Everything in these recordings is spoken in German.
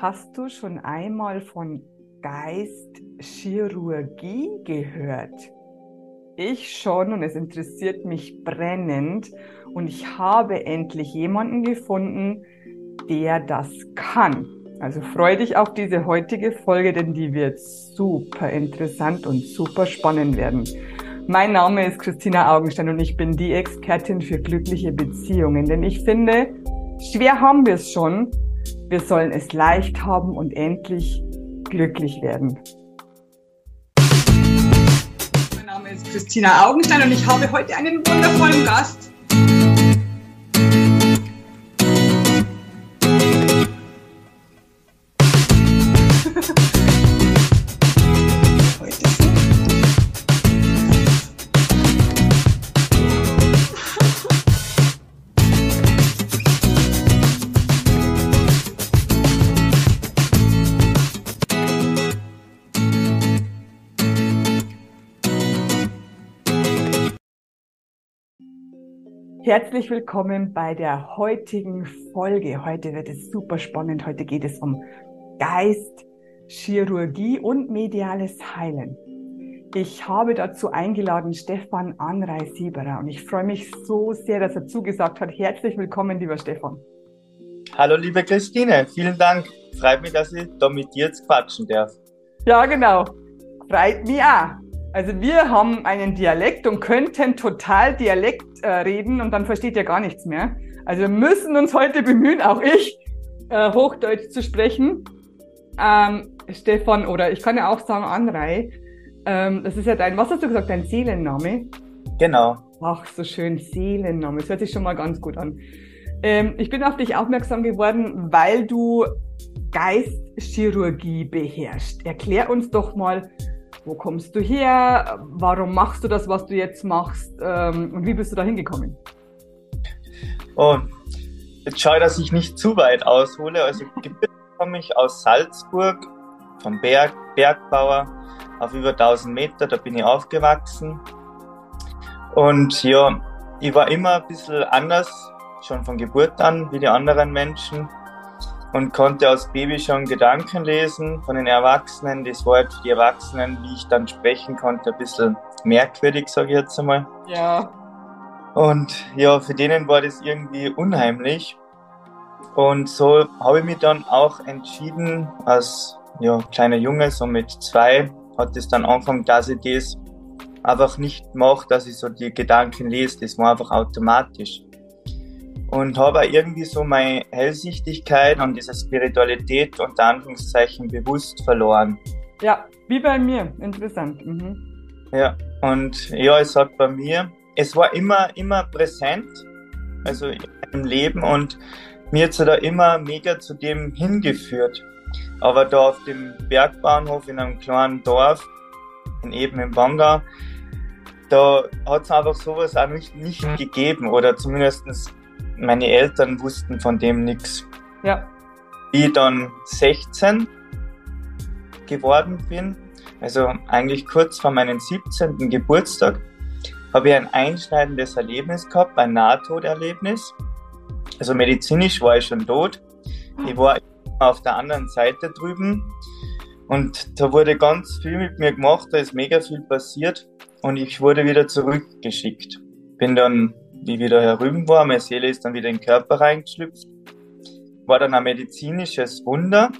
Hast du schon einmal von Geistchirurgie gehört? Ich schon und es interessiert mich brennend und ich habe endlich jemanden gefunden, der das kann. Also freu dich auf diese heutige Folge, denn die wird super interessant und super spannend werden. Mein Name ist Christina Augenstein und ich bin die Expertin für glückliche Beziehungen, denn ich finde, schwer haben wir es schon, wir sollen es leicht haben und endlich glücklich werden. Mein Name ist Christina Augenstein und ich habe heute einen wundervollen Gast. Herzlich willkommen bei der heutigen Folge. Heute wird es super spannend. Heute geht es um Geist, Chirurgie und mediales Heilen. Ich habe dazu eingeladen Stefan Anrei-Sieberer und ich freue mich so sehr, dass er zugesagt hat. Herzlich willkommen, lieber Stefan. Hallo, liebe Christine. Vielen Dank. Freut mich, dass ich da mit dir jetzt quatschen darf. Ja, genau. Freut mich auch. Also wir haben einen Dialekt und könnten total Dialekt äh, reden und dann versteht ihr gar nichts mehr. Also wir müssen uns heute bemühen, auch ich, äh, Hochdeutsch zu sprechen. Ähm, Stefan, oder ich kann ja auch sagen Anrei, ähm, das ist ja dein, was hast du gesagt, dein Seelenname? Genau. Ach, so schön, Seelenname, das hört sich schon mal ganz gut an. Ähm, ich bin auf dich aufmerksam geworden, weil du Geistchirurgie beherrschst. Erklär uns doch mal, wo kommst du her? Warum machst du das, was du jetzt machst? Ähm, und wie bist du da hingekommen? Oh, jetzt schaue ich, dass ich nicht zu weit aushole. Also gebürtig komme ich aus Salzburg, vom Berg, Bergbauer, auf über 1000 Meter, da bin ich aufgewachsen. Und ja, ich war immer ein bisschen anders, schon von Geburt an, wie die anderen Menschen und konnte als Baby schon Gedanken lesen von den Erwachsenen. Das war halt für die Erwachsenen, wie ich dann sprechen konnte, ein bisschen merkwürdig, sage ich jetzt einmal. Ja. Und ja, für denen war das irgendwie unheimlich. Und so habe ich mich dann auch entschieden, als ja, kleiner Junge, so mit zwei, hat es dann angefangen, dass ich das einfach nicht mache, dass ich so die Gedanken lese. Das war einfach automatisch und habe irgendwie so meine Hellsichtigkeit und diese Spiritualität unter Anführungszeichen bewusst verloren. Ja, wie bei mir. Interessant. Mhm. Ja, und ja, es hat bei mir, es war immer, immer präsent, also im Leben und mir hat es da immer mega zu dem hingeführt. Aber da auf dem Bergbahnhof in einem kleinen Dorf, in eben im Bangau, da hat es einfach sowas auch nicht, nicht gegeben oder zumindest meine Eltern wussten von dem nichts. Ja. Wie ich dann 16 geworden bin, also eigentlich kurz vor meinem 17. Geburtstag, habe ich ein einschneidendes Erlebnis gehabt, ein Nahtoderlebnis. Also medizinisch war ich schon tot. Ich war auf der anderen Seite drüben und da wurde ganz viel mit mir gemacht, da ist mega viel passiert und ich wurde wieder zurückgeschickt. Bin dann wie wieder herüben war. Meine Seele ist dann wieder in den Körper reingeschlüpft. War dann ein medizinisches Wunder,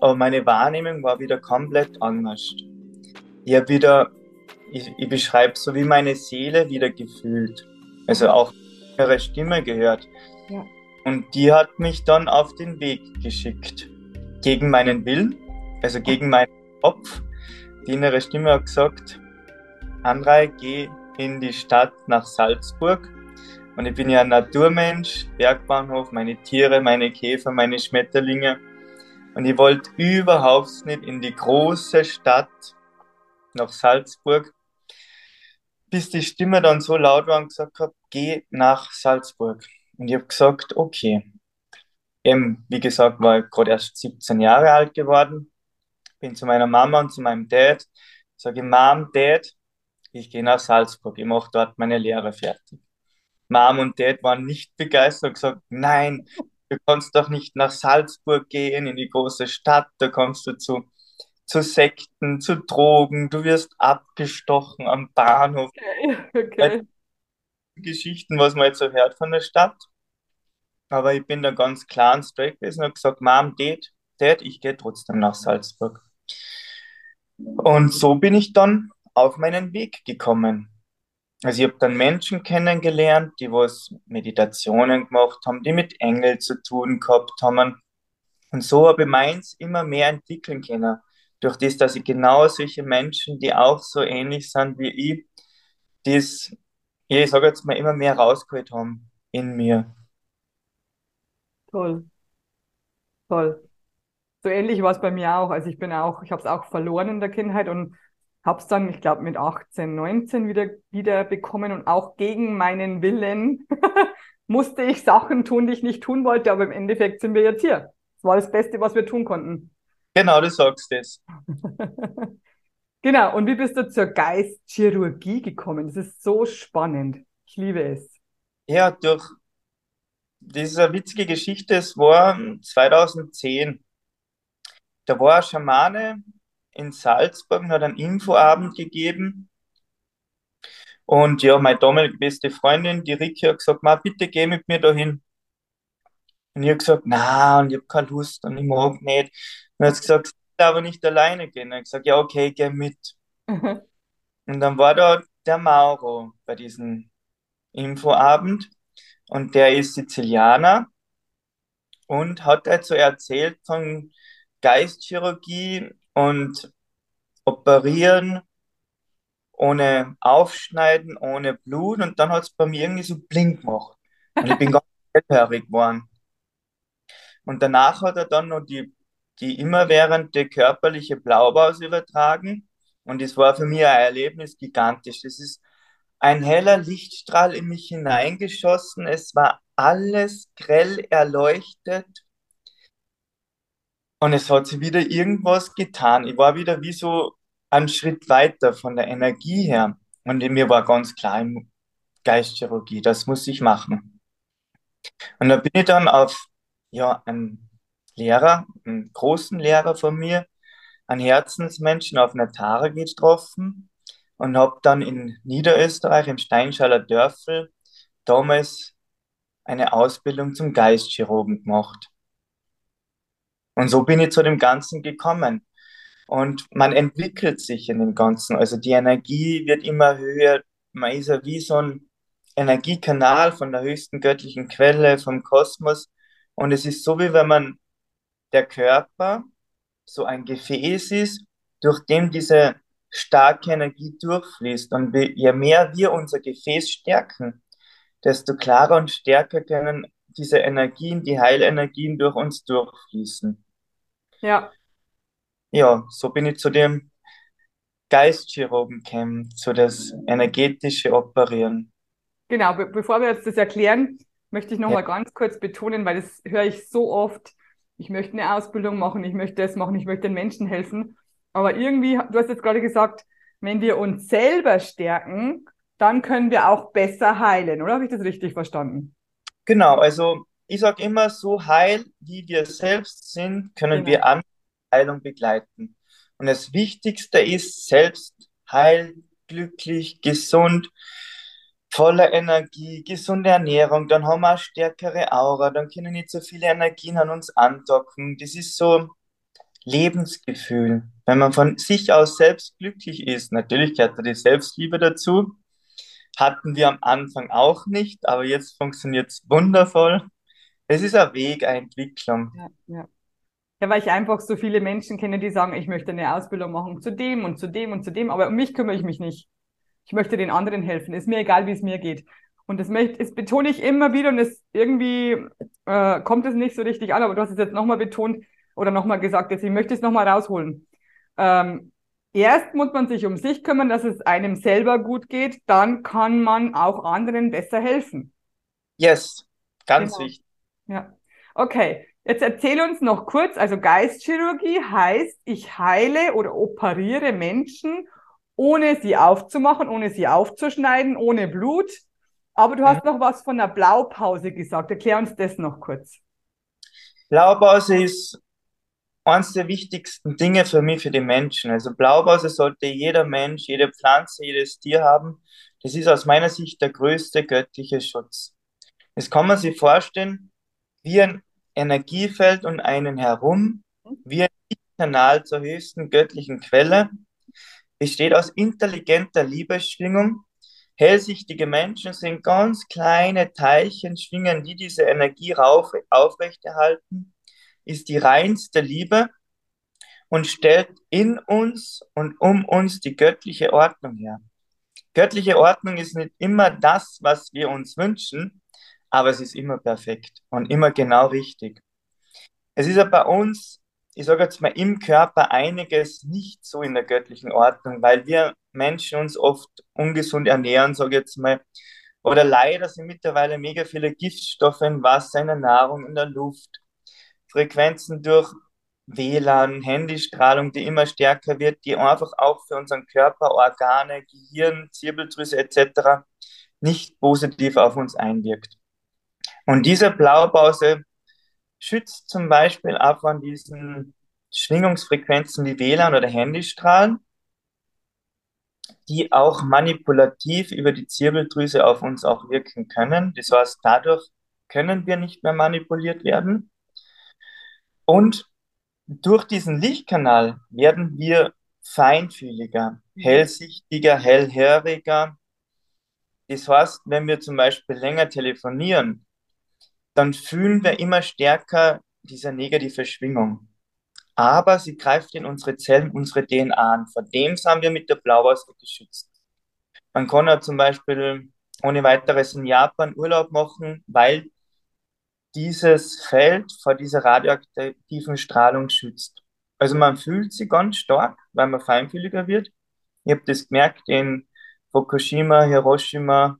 aber meine Wahrnehmung war wieder komplett anders. Ich habe wieder, ich, ich beschreibe so wie meine Seele wieder gefühlt. Also auch ihre Stimme gehört. Ja. Und die hat mich dann auf den Weg geschickt. Gegen meinen Willen, also gegen meinen Kopf. Die innere Stimme hat gesagt, Andrei, geh in die Stadt nach Salzburg. Und ich bin ja ein Naturmensch, Bergbahnhof, meine Tiere, meine Käfer, meine Schmetterlinge. Und ich wollte überhaupt nicht in die große Stadt nach Salzburg, bis die Stimme dann so laut war und gesagt hat, geh nach Salzburg. Und ich habe gesagt, okay. Eben, wie gesagt, war ich gerade erst 17 Jahre alt geworden. Bin zu meiner Mama und zu meinem Dad. Sage, Mom, Dad, ich gehe nach Salzburg, ich mache dort meine Lehre fertig. Mom und Dad waren nicht begeistert und gesagt, nein, du kannst doch nicht nach Salzburg gehen, in die große Stadt, da kommst du zu, zu Sekten, zu Drogen, du wirst abgestochen am Bahnhof. Okay. okay. Geschichten, was man jetzt so hört von der Stadt. Aber ich bin da ganz klar und straight gewesen und habe gesagt, Mom, Dad, Dad, ich gehe trotzdem nach Salzburg. Und so bin ich dann auf meinen Weg gekommen. Also ich habe dann Menschen kennengelernt, die was Meditationen gemacht haben, die mit Engeln zu tun gehabt haben. Und so habe ich meins immer mehr entwickeln können. Durch das, dass ich genau solche Menschen, die auch so ähnlich sind wie ich, das, ich sage jetzt mal, immer mehr rausgeholt haben in mir. Toll, toll. So ähnlich war es bei mir auch. Also ich bin auch, ich habe es auch verloren in der Kindheit und habe es dann, ich glaube, mit 18, 19 wieder, wieder bekommen und auch gegen meinen Willen musste ich Sachen tun, die ich nicht tun wollte, aber im Endeffekt sind wir jetzt hier. Das war das Beste, was wir tun konnten. Genau, du sagst es. genau, und wie bist du zur Geistchirurgie gekommen? Das ist so spannend. Ich liebe es. Ja, durch das ist eine witzige Geschichte. Es war 2010. Da war ein Schamane in Salzburg und hat einen Infoabend gegeben. Und ja, meine damalige beste Freundin, die Ricke, hat gesagt, Ma, bitte geh mit mir dahin. Und ich habe gesagt, na, und ich habe keine Lust und ich mag nicht. Und er hat gesagt, ich will aber nicht alleine gehen. Und ich gesagt, ja, okay, geh mit. Und dann war da der Mauro bei diesem Infoabend und der ist Sizilianer und hat dazu erzählt von Geistchirurgie und Operieren ohne Aufschneiden, ohne Blut und dann hat es bei mir irgendwie so blink gemacht. Und ich bin ganz hellhörig geworden. Und danach hat er dann noch die, die immerwährende körperliche Blaupause übertragen und das war für mich ein Erlebnis gigantisch. Das ist ein heller Lichtstrahl in mich hineingeschossen. Es war alles grell erleuchtet. Und es hat sich wieder irgendwas getan. Ich war wieder wie so einen Schritt weiter von der Energie her. Und mir war ganz klar im Geistchirurgie, das muss ich machen. Und da bin ich dann auf ja, einen Lehrer, einen großen Lehrer von mir, einen Herzensmenschen auf einer Tare getroffen und habe dann in Niederösterreich, im Steinschaler Dörfel, damals eine Ausbildung zum Geistchirurgen gemacht. Und so bin ich zu dem Ganzen gekommen. Und man entwickelt sich in dem Ganzen. Also die Energie wird immer höher. Man ist ja wie so ein Energiekanal von der höchsten göttlichen Quelle, vom Kosmos. Und es ist so, wie wenn man der Körper so ein Gefäß ist, durch dem diese starke Energie durchfließt. Und je mehr wir unser Gefäß stärken, desto klarer und stärker können diese Energien, die Heilenergien durch uns durchfließen. Ja. Ja, so bin ich zu dem Geistchirurgen gekommen, zu das energetische Operieren. Genau, be bevor wir jetzt das erklären, möchte ich noch ja. mal ganz kurz betonen, weil das höre ich so oft. Ich möchte eine Ausbildung machen, ich möchte das machen, ich möchte den Menschen helfen. Aber irgendwie, du hast jetzt gerade gesagt, wenn wir uns selber stärken, dann können wir auch besser heilen, oder habe ich das richtig verstanden? Genau, also ich sage immer, so heil wie wir selbst sind, können genau. wir andere Heilung begleiten. Und das Wichtigste ist, selbst heil, glücklich, gesund, voller Energie, gesunde Ernährung, dann haben wir eine stärkere Aura, dann können nicht so viele Energien an uns andocken. Das ist so Lebensgefühl. Wenn man von sich aus selbst glücklich ist, natürlich gehört da die Selbstliebe dazu. Hatten wir am Anfang auch nicht, aber jetzt funktioniert es wundervoll. Es ist ein Weg, eine Entwicklung. Ja, ja. ja, weil ich einfach so viele Menschen kenne, die sagen, ich möchte eine Ausbildung machen zu dem und zu dem und zu dem, aber um mich kümmere ich mich nicht. Ich möchte den anderen helfen. Ist mir egal, wie es mir geht. Und das, möchte, das betone ich immer wieder und es irgendwie äh, kommt es nicht so richtig an, aber du hast es jetzt nochmal betont, oder nochmal gesagt, jetzt, ich möchte es nochmal rausholen. Ähm, erst muss man sich um sich kümmern, dass es einem selber gut geht, dann kann man auch anderen besser helfen. Yes, ganz genau. wichtig. Ja, okay. Jetzt erzähl uns noch kurz, also Geistchirurgie heißt, ich heile oder operiere Menschen, ohne sie aufzumachen, ohne sie aufzuschneiden, ohne Blut. Aber du hast mhm. noch was von der Blaupause gesagt. Erklär uns das noch kurz. Blaupause ist eines der wichtigsten Dinge für mich, für die Menschen. Also Blaupause sollte jeder Mensch, jede Pflanze, jedes Tier haben. Das ist aus meiner Sicht der größte göttliche Schutz. Das kann man sich vorstellen wie ein Energiefeld um einen herum, wie ein Kanal zur höchsten göttlichen Quelle, besteht aus intelligenter Liebesschwingung. Hellsichtige Menschen sind ganz kleine Teilchen, schwingen, die diese Energie aufrechterhalten, ist die reinste Liebe und stellt in uns und um uns die göttliche Ordnung her. Göttliche Ordnung ist nicht immer das, was wir uns wünschen, aber es ist immer perfekt und immer genau richtig. Es ist ja bei uns, ich sage jetzt mal, im Körper einiges nicht so in der göttlichen Ordnung, weil wir Menschen uns oft ungesund ernähren, sage ich jetzt mal. Oder leider sind mittlerweile mega viele Giftstoffe in Wasser, in der Nahrung, in der Luft. Frequenzen durch WLAN, Handystrahlung, die immer stärker wird, die einfach auch für unseren Körper, Organe, Gehirn, Zirbeldrüse etc. nicht positiv auf uns einwirkt. Und diese Blaupause schützt zum Beispiel auch von diesen Schwingungsfrequenzen wie WLAN oder Handystrahlen, die auch manipulativ über die Zirbeldrüse auf uns auch wirken können. Das heißt, dadurch können wir nicht mehr manipuliert werden. Und durch diesen Lichtkanal werden wir feinfühliger, hellsichtiger, hellhöriger. Das heißt, wenn wir zum Beispiel länger telefonieren, dann fühlen wir immer stärker diese negative Schwingung. Aber sie greift in unsere Zellen, unsere DNA an. Vor dem sind wir mit der Blauwurst geschützt. Man kann ja zum Beispiel ohne weiteres in Japan Urlaub machen, weil dieses Feld vor dieser radioaktiven Strahlung schützt. Also man fühlt sie ganz stark, weil man feinfühliger wird. Ich habe das gemerkt in Fukushima, Hiroshima,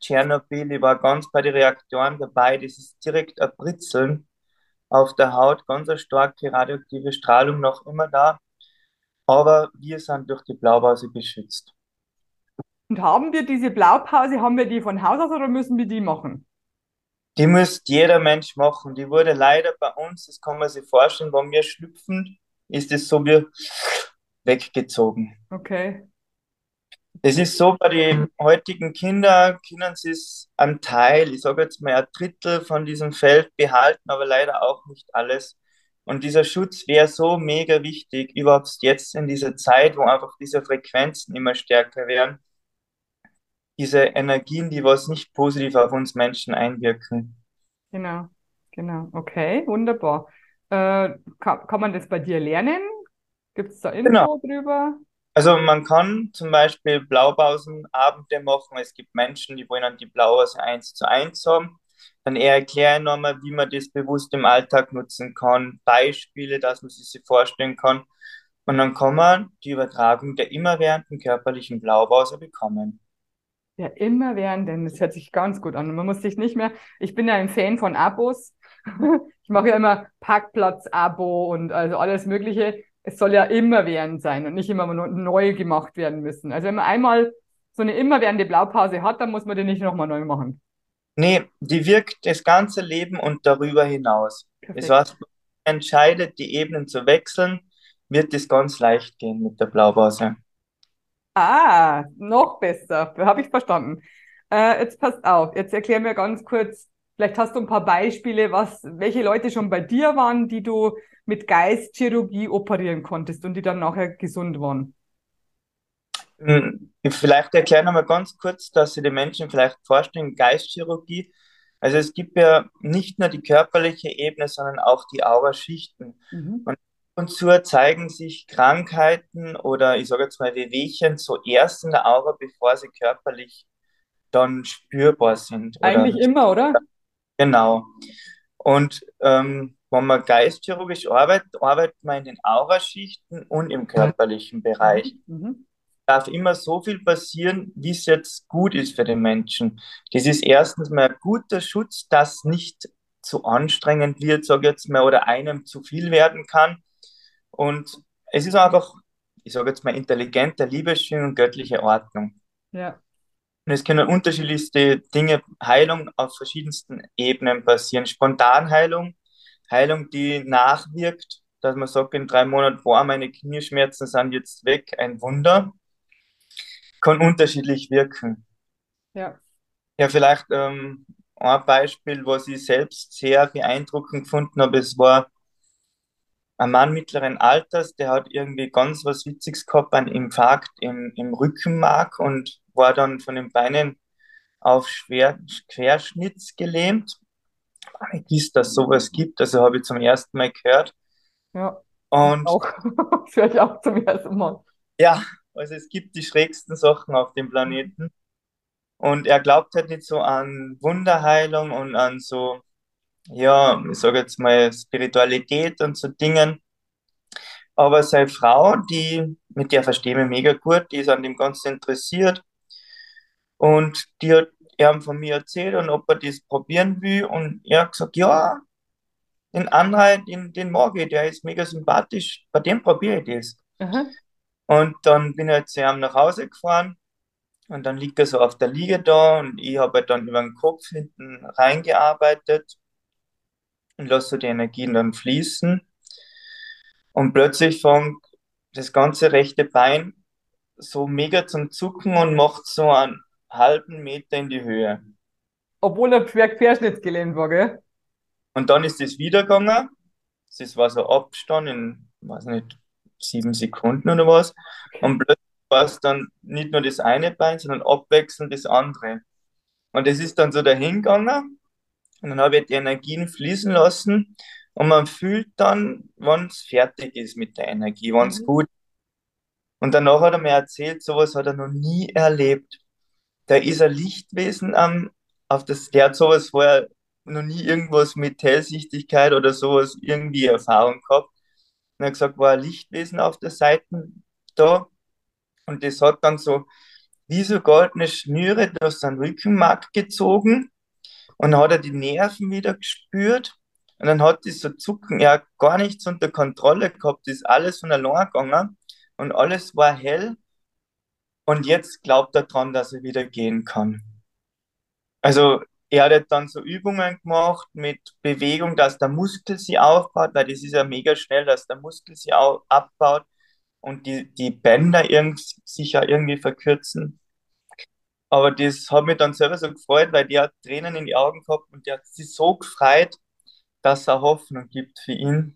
Tschernobyl, ich war ganz bei den Reaktoren dabei, das ist direkt ein Britzeln auf der Haut, ganz eine starke radioaktive Strahlung noch immer da, aber wir sind durch die Blaupause geschützt. Und haben wir diese Blaupause, haben wir die von Haus aus oder müssen wir die machen? Die müsste jeder Mensch machen. Die wurde leider bei uns, das kann man sich vorstellen, wenn wir schlüpfen, ist es so wie weggezogen. Okay. Es ist so, bei den heutigen Kindern können sie es einen Teil, ich sage jetzt mal ein Drittel von diesem Feld behalten, aber leider auch nicht alles. Und dieser Schutz wäre so mega wichtig, überhaupt jetzt in dieser Zeit, wo einfach diese Frequenzen immer stärker werden, diese Energien, die was nicht positiv auf uns Menschen einwirken. Genau, genau. Okay, wunderbar. Äh, kann, kann man das bei dir lernen? Gibt es da Info genau. drüber? Also man kann zum Beispiel Blaupausenabende machen. Es gibt Menschen, die wollen dann die Blaupause eins zu eins haben. Dann eher erklären nochmal, wie man das bewusst im Alltag nutzen kann, Beispiele, dass man sich sie vorstellen kann. Und dann kann man die Übertragung der immerwährenden körperlichen Blaupause bekommen. Ja, immerwährenden, das hört sich ganz gut an. Man muss sich nicht mehr, ich bin ja ein Fan von Abos. Ich mache ja immer Parkplatz-Abo und also alles Mögliche es soll ja immerwährend sein und nicht immer neu gemacht werden müssen. Also wenn man einmal so eine immerwährende Blaupause hat, dann muss man die nicht nochmal neu machen. Nee, die wirkt das ganze Leben und darüber hinaus. Perfekt. Das heißt, man entscheidet, die Ebenen zu wechseln, wird es ganz leicht gehen mit der Blaupause. Ah, noch besser. Habe ich verstanden. Äh, jetzt passt auf. Jetzt erklär mir ganz kurz, vielleicht hast du ein paar Beispiele, was, welche Leute schon bei dir waren, die du mit Geistchirurgie operieren konntest und die dann nachher gesund waren? Hm, vielleicht erkläre noch mal ganz kurz, dass Sie die Menschen vielleicht vorstellen, Geistchirurgie. Also es gibt ja nicht nur die körperliche Ebene, sondern auch die Auraschichten. Mhm. Und und zu zeigen sich Krankheiten oder ich sage jetzt mal Wehwehchen zuerst in der Aura, bevor sie körperlich dann spürbar sind. Eigentlich oder, immer, oder? Genau. Und ähm, wenn man geistchirurgisch arbeitet, arbeitet man in den Auraschichten und im körperlichen Bereich. Mhm. mhm. Darf immer so viel passieren, wie es jetzt gut ist für den Menschen. Das ist erstens mal ein guter Schutz, dass nicht zu anstrengend wird, sage ich jetzt mal, oder einem zu viel werden kann. Und es ist einfach, ich sage jetzt mal, intelligente Liebesschwingung und göttliche Ordnung. Ja. Und es können unterschiedlichste Dinge, Heilung auf verschiedensten Ebenen passieren. Spontanheilung Heilung, die nachwirkt, dass man sagt, in drei Monaten, boah, meine Knieschmerzen sind jetzt weg, ein Wunder, kann unterschiedlich wirken. Ja. Ja, vielleicht ähm, ein Beispiel, was ich selbst sehr beeindruckend gefunden habe, es war ein Mann mittleren Alters, der hat irgendwie ganz was Witziges gehabt, einen Infarkt im, im Rückenmark und war dann von den Beinen auf Schwer, Querschnitts gelähmt. Ich weiß, dass sowas gibt, also habe ich zum ersten Mal gehört. Ja, Und auch. Ich auch zum ersten Mal. ja, also es gibt die schrägsten Sachen auf dem Planeten. Und er glaubt halt nicht so an Wunderheilung und an so, ja, ich sage jetzt mal Spiritualität und so Dingen. Aber seine Frau, die, mit der verstehe ich mich mega gut, die ist an dem Ganzen interessiert. Und die hat ihm von mir erzählt und ob er das probieren will. Und er hat gesagt, ja, den Anhalt, den, den mag ich, der ist mega sympathisch, bei dem probiere ich das. Aha. Und dann bin ich halt zu ihm nach Hause gefahren und dann liegt er so auf der Liege da und ich habe halt dann über den Kopf hinten reingearbeitet und lasse so die Energien dann fließen. Und plötzlich fängt das ganze rechte Bein so mega zum Zucken und macht so einen halben Meter in die Höhe. Obwohl er quer querschnittsgelähmt war, gell? Und dann ist es wieder gegangen. Das war so Abstand in, weiß nicht, sieben Sekunden oder was. Und plötzlich war es dann nicht nur das eine Bein, sondern abwechselnd das andere. Und es ist dann so dahin gegangen. Und dann habe ich die Energien fließen lassen. Und man fühlt dann, wann es fertig ist mit der Energie, wann es Mhm. gut. Und danach hat er mir erzählt, sowas hat er noch nie erlebt. Da ist ein Lichtwesen am, auf das, der hat sowas vorher noch nie irgendwas mit Hellsichtigkeit oder sowas irgendwie Erfahrung gehabt. Und er hat gesagt, war ein Lichtwesen auf der Seite da. Und das hat dann so wie so goldene Schnüre durch seinen Rückenmark gezogen. Und hat er die Nerven wieder gespürt. Und dann hat so Zucken, hat gar nichts unter Kontrolle gehabt, das ist alles von allein gegangen. Und alles war hell. Und jetzt glaubt er dran, dass er wieder gehen kann. Also er hat dann so Übungen gemacht mit Bewegung, dass der Muskel sie aufbaut, weil das ist ja mega schnell, dass der Muskel sie au abbaut und die, die Bänder irgend, sich ja irgendwie verkürzen. Aber das hat mich dann selber so gefreut, weil die hat Tränen in die Augen gehabt und die hat sich so gefreut, dass er Hoffnung gibt für ihn.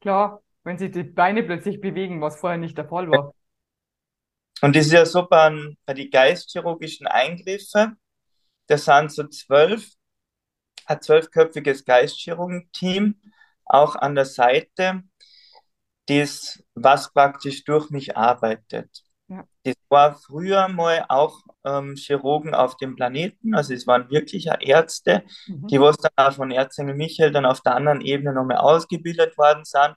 Klar, wenn sich die Beine plötzlich bewegen, was vorher nicht der Fall war. Und das ist ja so bei, bei den geistchirurgischen Eingriffen, da sind so zwölf, ein zwölfköpfiges Geistchirurgen-Team auch an der Seite, das, was praktisch durch mich arbeitet. Ja. Das war früher mal auch ähm, Chirurgen auf dem Planeten, also es waren wirkliche Ärzte, Mhm. die was dann auch von Erzengel Michael dann auf der anderen Ebene nochmal ausgebildet worden sind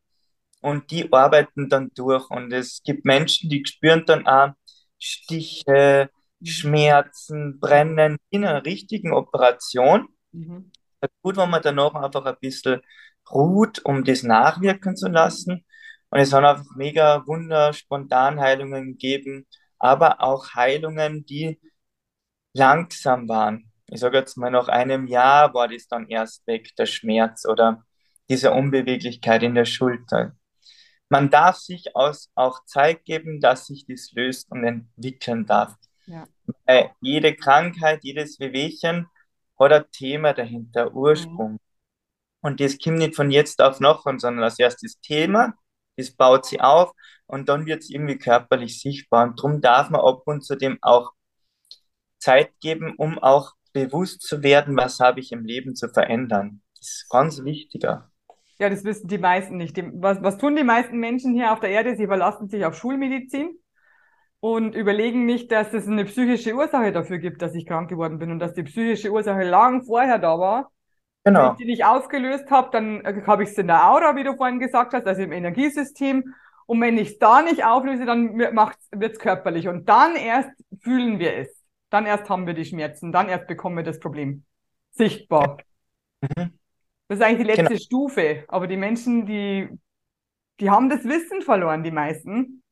und die arbeiten dann durch und es gibt Menschen, die spüren dann auch Stiche, Mhm. Schmerzen, Brennen in einer richtigen Operation. Mhm. Gut, wenn man danach einfach ein bisschen ruht, um das nachwirken zu lassen. Und es hat einfach mega Wunder, Spontanheilungen gegeben, aber auch Heilungen, die langsam waren. Ich sage jetzt mal, nach einem Jahr war das dann erst weg, der Schmerz oder diese Unbeweglichkeit in der Schulter. Man darf sich aus, auch Zeit geben, dass sich das löst und entwickeln darf. Ja. Weil jede Krankheit, jedes Wehwehchen hat ein Thema dahinter, Ursprung. Und das kommt nicht von jetzt auf nachher, sondern als erstes Thema, das baut sie auf und dann wird es irgendwie körperlich sichtbar. Und darum darf man ab und zu dem auch Zeit geben, um auch bewusst zu werden, was habe ich im Leben zu verändern. Das ist ganz wichtiger. Ja, das wissen die meisten nicht. Was, was tun die meisten Menschen hier auf der Erde? Sie verlassen sich auf Schulmedizin und überlegen nicht, dass es eine psychische Ursache dafür gibt, dass ich krank geworden bin und dass die psychische Ursache lang vorher da war. Wenn Genau. ich die nicht ausgelöst habe, dann äh, habe ich es in der Aura, wie du vorhin gesagt hast, also im Energiesystem. Und wenn ich es da nicht auflöse, dann wird es körperlich. Und dann erst fühlen wir es. Dann erst haben wir die Schmerzen. Dann erst bekommen wir das Problem sichtbar. Mhm. Das ist eigentlich die letzte Genau. Stufe. Aber die Menschen, die, die haben das Wissen verloren, die meisten,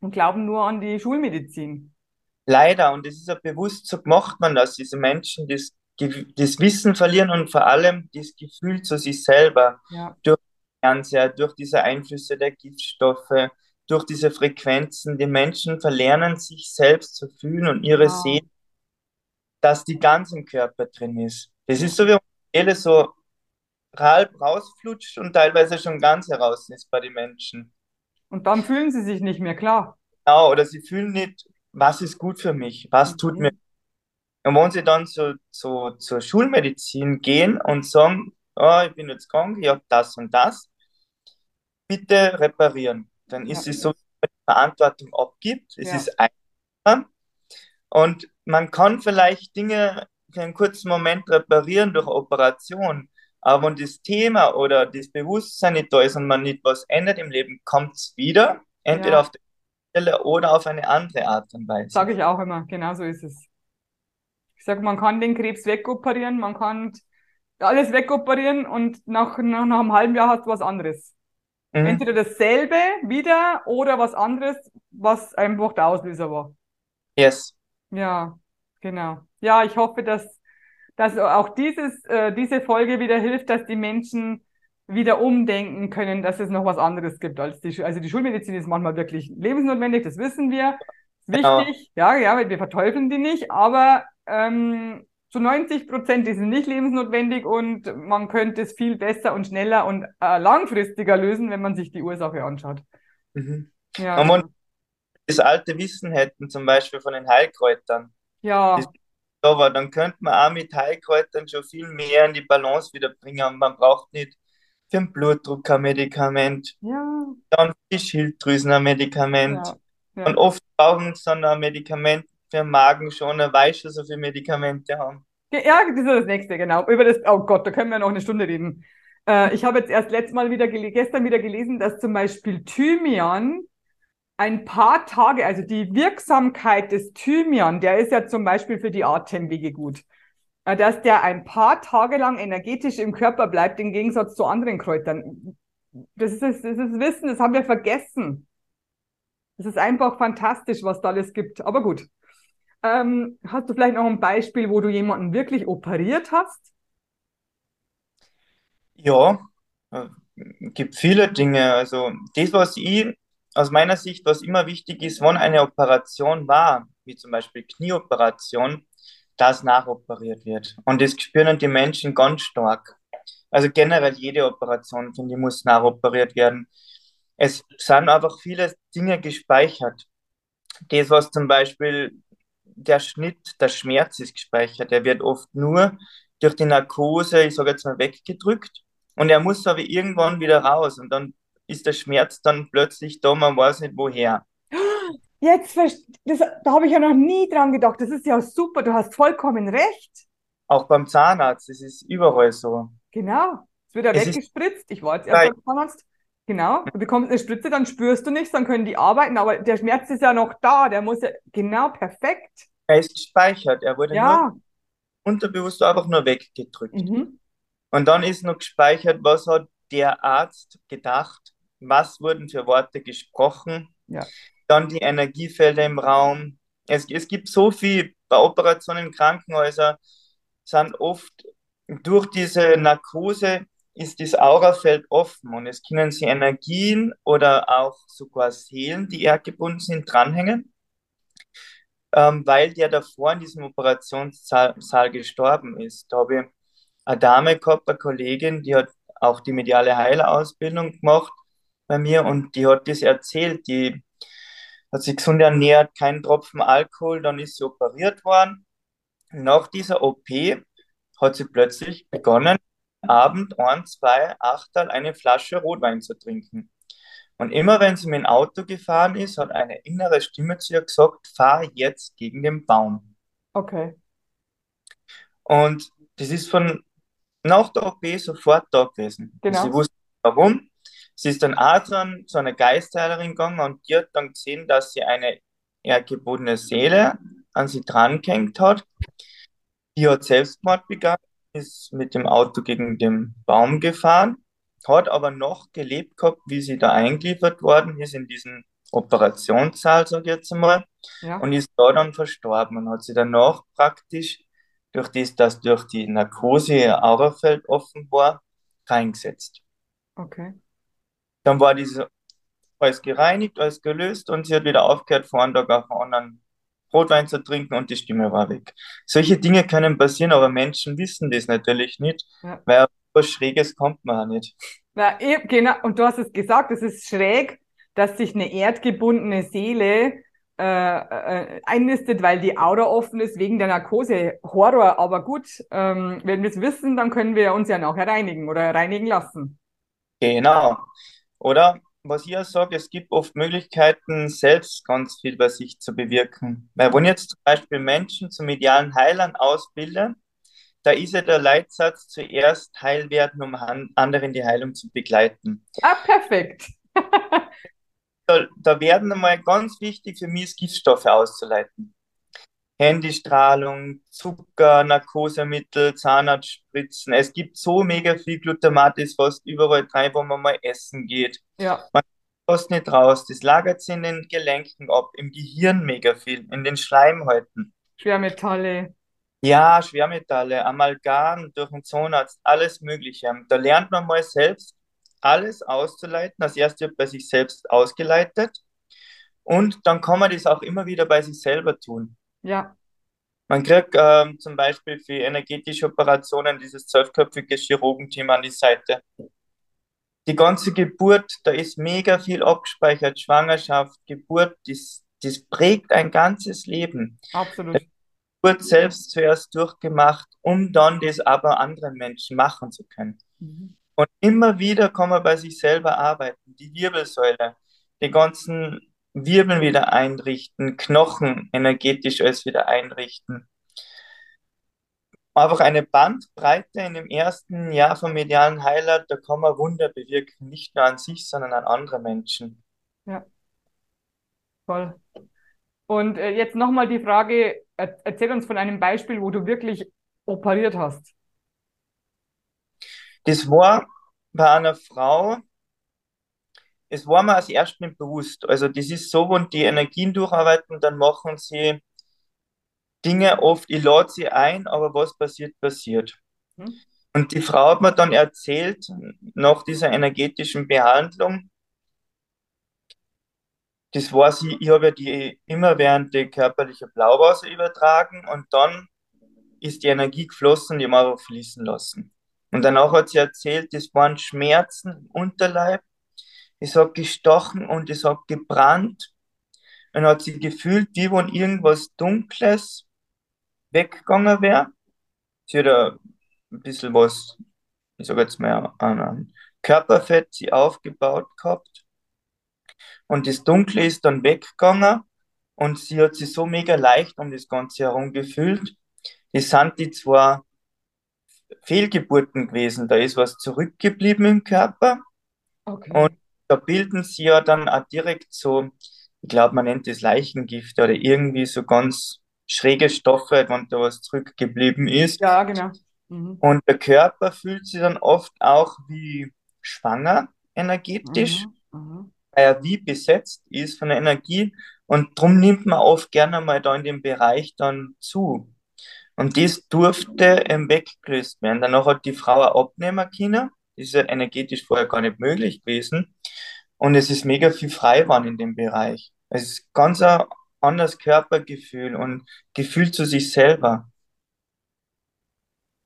und glauben nur an die Schulmedizin. Leider, und das ist ja bewusst so gemacht, man, dass diese Menschen das das Wissen verlieren und vor allem das Gefühl zu sich selber Ja. durch Fernseher, durch diese Einflüsse der Giftstoffe, durch diese Frequenzen. Die Menschen verlernen sich selbst zu fühlen und ihre Wow. Seele, dass die ganz im Körper drin ist. Das ist so, wie Seele so halb rausflutscht und teilweise schon ganz heraus ist bei den Menschen. Und dann fühlen sie sich nicht mehr klar. Genau, oder sie fühlen nicht, was ist gut für mich, was tut mir. Und wenn sie dann zu, zu, zur Schulmedizin gehen und sagen, oh, ich bin jetzt krank, ich habe das und das, bitte reparieren. Dann ist Ja. es so, dass man die Verantwortung abgibt. Es Ja. ist einfach. Und man kann vielleicht Dinge für einen kurzen Moment reparieren durch Operation. Aber wenn das Thema oder das Bewusstsein nicht da ist und man nicht was ändert im Leben, kommt es wieder, entweder Ja. auf der Stelle oder auf eine andere Art und Weise. Sage ich auch immer, genau so ist es. Ich sage, man kann den Krebs wegoperieren, man kann alles wegoperieren und nach, nach, nach einem halben Jahr hast du was anderes. Mhm. Entweder dasselbe wieder oder was anderes, was einfach der Auslöser war. Yes. Ja, genau. Ja, ich hoffe, dass, dass auch dieses, äh, diese Folge wieder hilft, dass die Menschen wieder umdenken können, dass es noch was anderes gibt als die, also die Schulmedizin ist manchmal wirklich lebensnotwendig, das wissen wir. Genau. Wichtig, ja, ja, weil wir verteufeln die nicht, aber ähm, zu 90 Prozent ist es nicht lebensnotwendig und man könnte es viel besser und schneller und äh, langfristiger lösen, wenn man sich die Ursache anschaut. Mhm. Ja, Und wenn genau. das alte Wissen hätten, zum Beispiel von den Heilkräutern, ja, da war, dann könnte man auch mit Heilkräutern schon viel mehr in die Balance wieder bringen. Und man braucht nicht für den Blutdruck ein Medikament, ja, dann für die Schilddrüsen ein Medikament. ja, Und ja. oft brauchen sie dann ein Medikament für den Magen schon, sie schon so viele Medikamente haben. Ja, das ist das nächste, genau. Über das, oh Gott, da können wir noch eine Stunde reden. Äh, ich habe jetzt erst letztes Mal wieder, gestern wieder gelesen, dass zum Beispiel Thymian ein paar Tage, also die Wirksamkeit des Thymian, der ist ja zum Beispiel für die Atemwege gut, äh, dass der ein paar Tage lang energetisch im Körper bleibt, im Gegensatz zu anderen Kräutern. Das ist, das ist Wissen, das haben wir vergessen. Das ist einfach fantastisch, was da alles gibt. Aber gut. Ähm, hast du vielleicht noch ein Beispiel, wo du jemanden wirklich operiert hast? Ja, äh, gibt viele Dinge. Also das, was ich aus meiner Sicht, was immer wichtig ist, wenn eine Operation war, wie zum Beispiel Knieoperation, dass nachoperiert wird. Und das spüren die Menschen ganz stark. Also generell jede Operation, finde ich, muss nachoperiert werden. Es sind einfach viele Dinge gespeichert. Das, was zum Beispiel der Schnitt, der Schmerz ist gespeichert. Der wird oft nur durch die Narkose, ich sage jetzt mal, weggedrückt. Und er muss aber irgendwann wieder raus. Und dann ist der Schmerz dann plötzlich da, man weiß nicht woher. Jetzt, das, da habe ich ja noch nie dran gedacht. Das ist ja super, du hast vollkommen recht. Auch beim Zahnarzt, das ist überall so. Genau. Es wird ja Es ist- weggespritzt. Ich war jetzt erst beim Zahnarzt. Genau. Du bekommst eine Spritze, dann spürst du nichts, dann können die arbeiten, aber der Schmerz ist ja noch da. Der muss ja, genau, perfekt. Er ist gespeichert, er wurde nur Ja. unterbewusst einfach nur weggedrückt. Mhm. Und dann ist noch gespeichert, was hat der Arzt gedacht, was wurden für Worte gesprochen, Ja. dann die Energiefelder im Raum. Es, es gibt so viel bei Operationen in Krankenhäusern, sind oft durch diese Narkose ist das Aurafeld offen und es können sie Energien oder auch sogar Seelen, die erdgebunden sind, dranhängen, ähm, weil der davor in diesem Operationssaal Saal gestorben ist. Da habe ich eine Dame gehabt, eine Kollegin, die hat auch die mediale Heilerausbildung gemacht bei mir und die hat das erzählt. Die hat sich gesund ernährt, keinen Tropfen Alkohol, dann ist sie operiert worden. Nach dieser OP hat sie plötzlich begonnen, Abend ein, zwei, achtel eine Flasche Rotwein zu trinken. Und immer wenn sie mit dem Auto gefahren ist, hat eine innere Stimme zu ihr gesagt, fahr jetzt gegen den Baum. Okay. Und das ist von nach der OP sofort da gewesen. Und Genau. sie wusste nicht warum. Sie ist dann auch dran zu einer Geistheilerin gegangen und die hat dann gesehen, dass sie eine erdgebundene Seele an sie dran gehängt hat. Die hat Selbstmord begangen, ist mit dem Auto gegen den Baum gefahren, hat aber noch gelebt gehabt, wie sie da eingeliefert worden ist in diesen Operationssaal, sag ich jetzt einmal, Ja. und ist da dann verstorben und hat sie danach praktisch durch das, dass durch die Narkose ihr Aurafeld offen war, reingesetzt. Okay. Dann war diese alles gereinigt, alles gelöst und sie hat wieder aufgehört, vor einem Tag auf einen anderen Rotwein zu trinken und die Stimme war weg. Solche Dinge können passieren, aber Menschen wissen das natürlich nicht, Ja. weil was Schräges kommt man auch nicht. Na, eben, genau, und du hast es gesagt, es ist schräg, dass sich eine erdgebundene Seele äh, äh, einnistet, weil die Aura offen ist wegen der Narkose. Horror, aber gut, ähm, wenn wir es wissen, dann können wir uns ja nachher reinigen oder reinigen lassen. Genau. Oder was ich auch sage, es gibt oft Möglichkeiten, selbst ganz viel bei sich zu bewirken. Weil wenn ich jetzt zum Beispiel Menschen zu medialen Heilern ausbilde, da ist ja der Leitsatz zuerst heil werden, um han- andere in die Heilung zu begleiten. Ah, perfekt. Da, da werden einmal ganz wichtig für mich Giftstoffe auszuleiten. Handystrahlung, Zucker, Narkosemittel, Zahnarztspritzen. Es gibt so mega viel Glutamat, ist fast überall drin, wo man mal essen geht. Ja, Fast nicht raus. Das lagert sich in den Gelenken ab, im Gehirn mega viel, in den Schleimhäuten. Schwermetalle. Ja, Schwermetalle, Amalgam durch den Zahnarzt, alles Mögliche. Da lernt man mal selbst alles auszuleiten. Als erstes wird bei sich selbst ausgeleitet und dann kann man das auch immer wieder bei sich selber tun. Ja, Man kriegt ähm, zum Beispiel für energetische Operationen dieses zwölfköpfige Chirurgenteam an die Seite. Die ganze Geburt, da ist mega viel abgespeichert. Schwangerschaft, Geburt, das, das prägt ein ganzes Leben. absolut. Geburt selbst zuerst durchgemacht, um dann das aber anderen Menschen machen zu können. Mhm. Und immer wieder kann man bei sich selber arbeiten. Die Wirbelsäule, die ganzen Wirbeln wieder einrichten, Knochen energetisch alles wieder einrichten. Einfach eine Bandbreite in dem ersten Jahr vom medialen Heiler, da kann man Wunder bewirken, nicht nur an sich, sondern an andere Menschen. Ja, voll. Und äh, jetzt nochmal die Frage, er, erzähl uns von einem Beispiel, wo du wirklich operiert hast. Das war bei einer Frau, es war mir als erstes nicht bewusst. Also das ist so, wenn die Energien durcharbeiten, dann machen sie Dinge oft, ich lade sie ein, aber was passiert, passiert. Hm? Und die Frau hat mir dann erzählt, nach dieser energetischen Behandlung, das war sie, ich habe ja die immerwährende körperliche Blaupause übertragen und dann ist die Energie geflossen, die haben wir fließen lassen. Und danach hat sie erzählt, das waren Schmerzen im Unterleib, es hat gestochen und es hat gebrannt. Und hat sie gefühlt, wie wenn irgendwas Dunkles weggegangen wäre. Sie hat ein bisschen was, ich sage jetzt mal, an, Körperfett sie aufgebaut gehabt. Und das Dunkle ist dann weggegangen und sie hat sich so mega leicht um das Ganze herum gefühlt. Das sind die zwar Fehlgeburten gewesen, da ist was zurückgeblieben im Körper Okay. und bilden sie ja dann auch direkt so, ich glaube, man nennt das Leichengift oder irgendwie so ganz schräge Stoffe, wenn da was zurückgeblieben ist. Ja, genau. Mhm. Und der Körper fühlt sich dann oft auch wie schwanger energetisch, Mhm. Mhm. weil er wie besetzt ist von der Energie. Und darum nimmt man oft gerne mal da in dem Bereich dann zu. Und das durfte ähm, weggelöst werden. Danach hat die Frau ein abnehmen können. Ist ja energetisch vorher gar nicht möglich gewesen. Und es ist mega viel Freiwand in dem Bereich. Es ist ganz ein anderes Körpergefühl und Gefühl zu sich selber.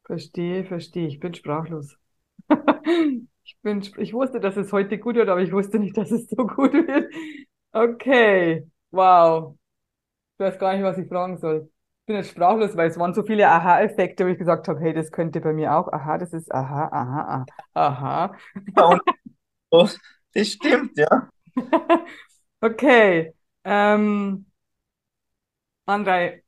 Verstehe, verstehe. Ich bin sprachlos. Ich bin, ich wusste, dass es heute gut wird, aber ich wusste nicht, dass es so gut wird. Okay, wow. Ich weiß gar nicht, was ich fragen soll. Ich bin jetzt sprachlos, weil es waren so viele Aha-Effekte, wo ich gesagt habe, hey, das könnte bei mir auch. Aha, das ist aha, aha, aha. Ja, das stimmt, ja. Okay. Ähm, Andrei,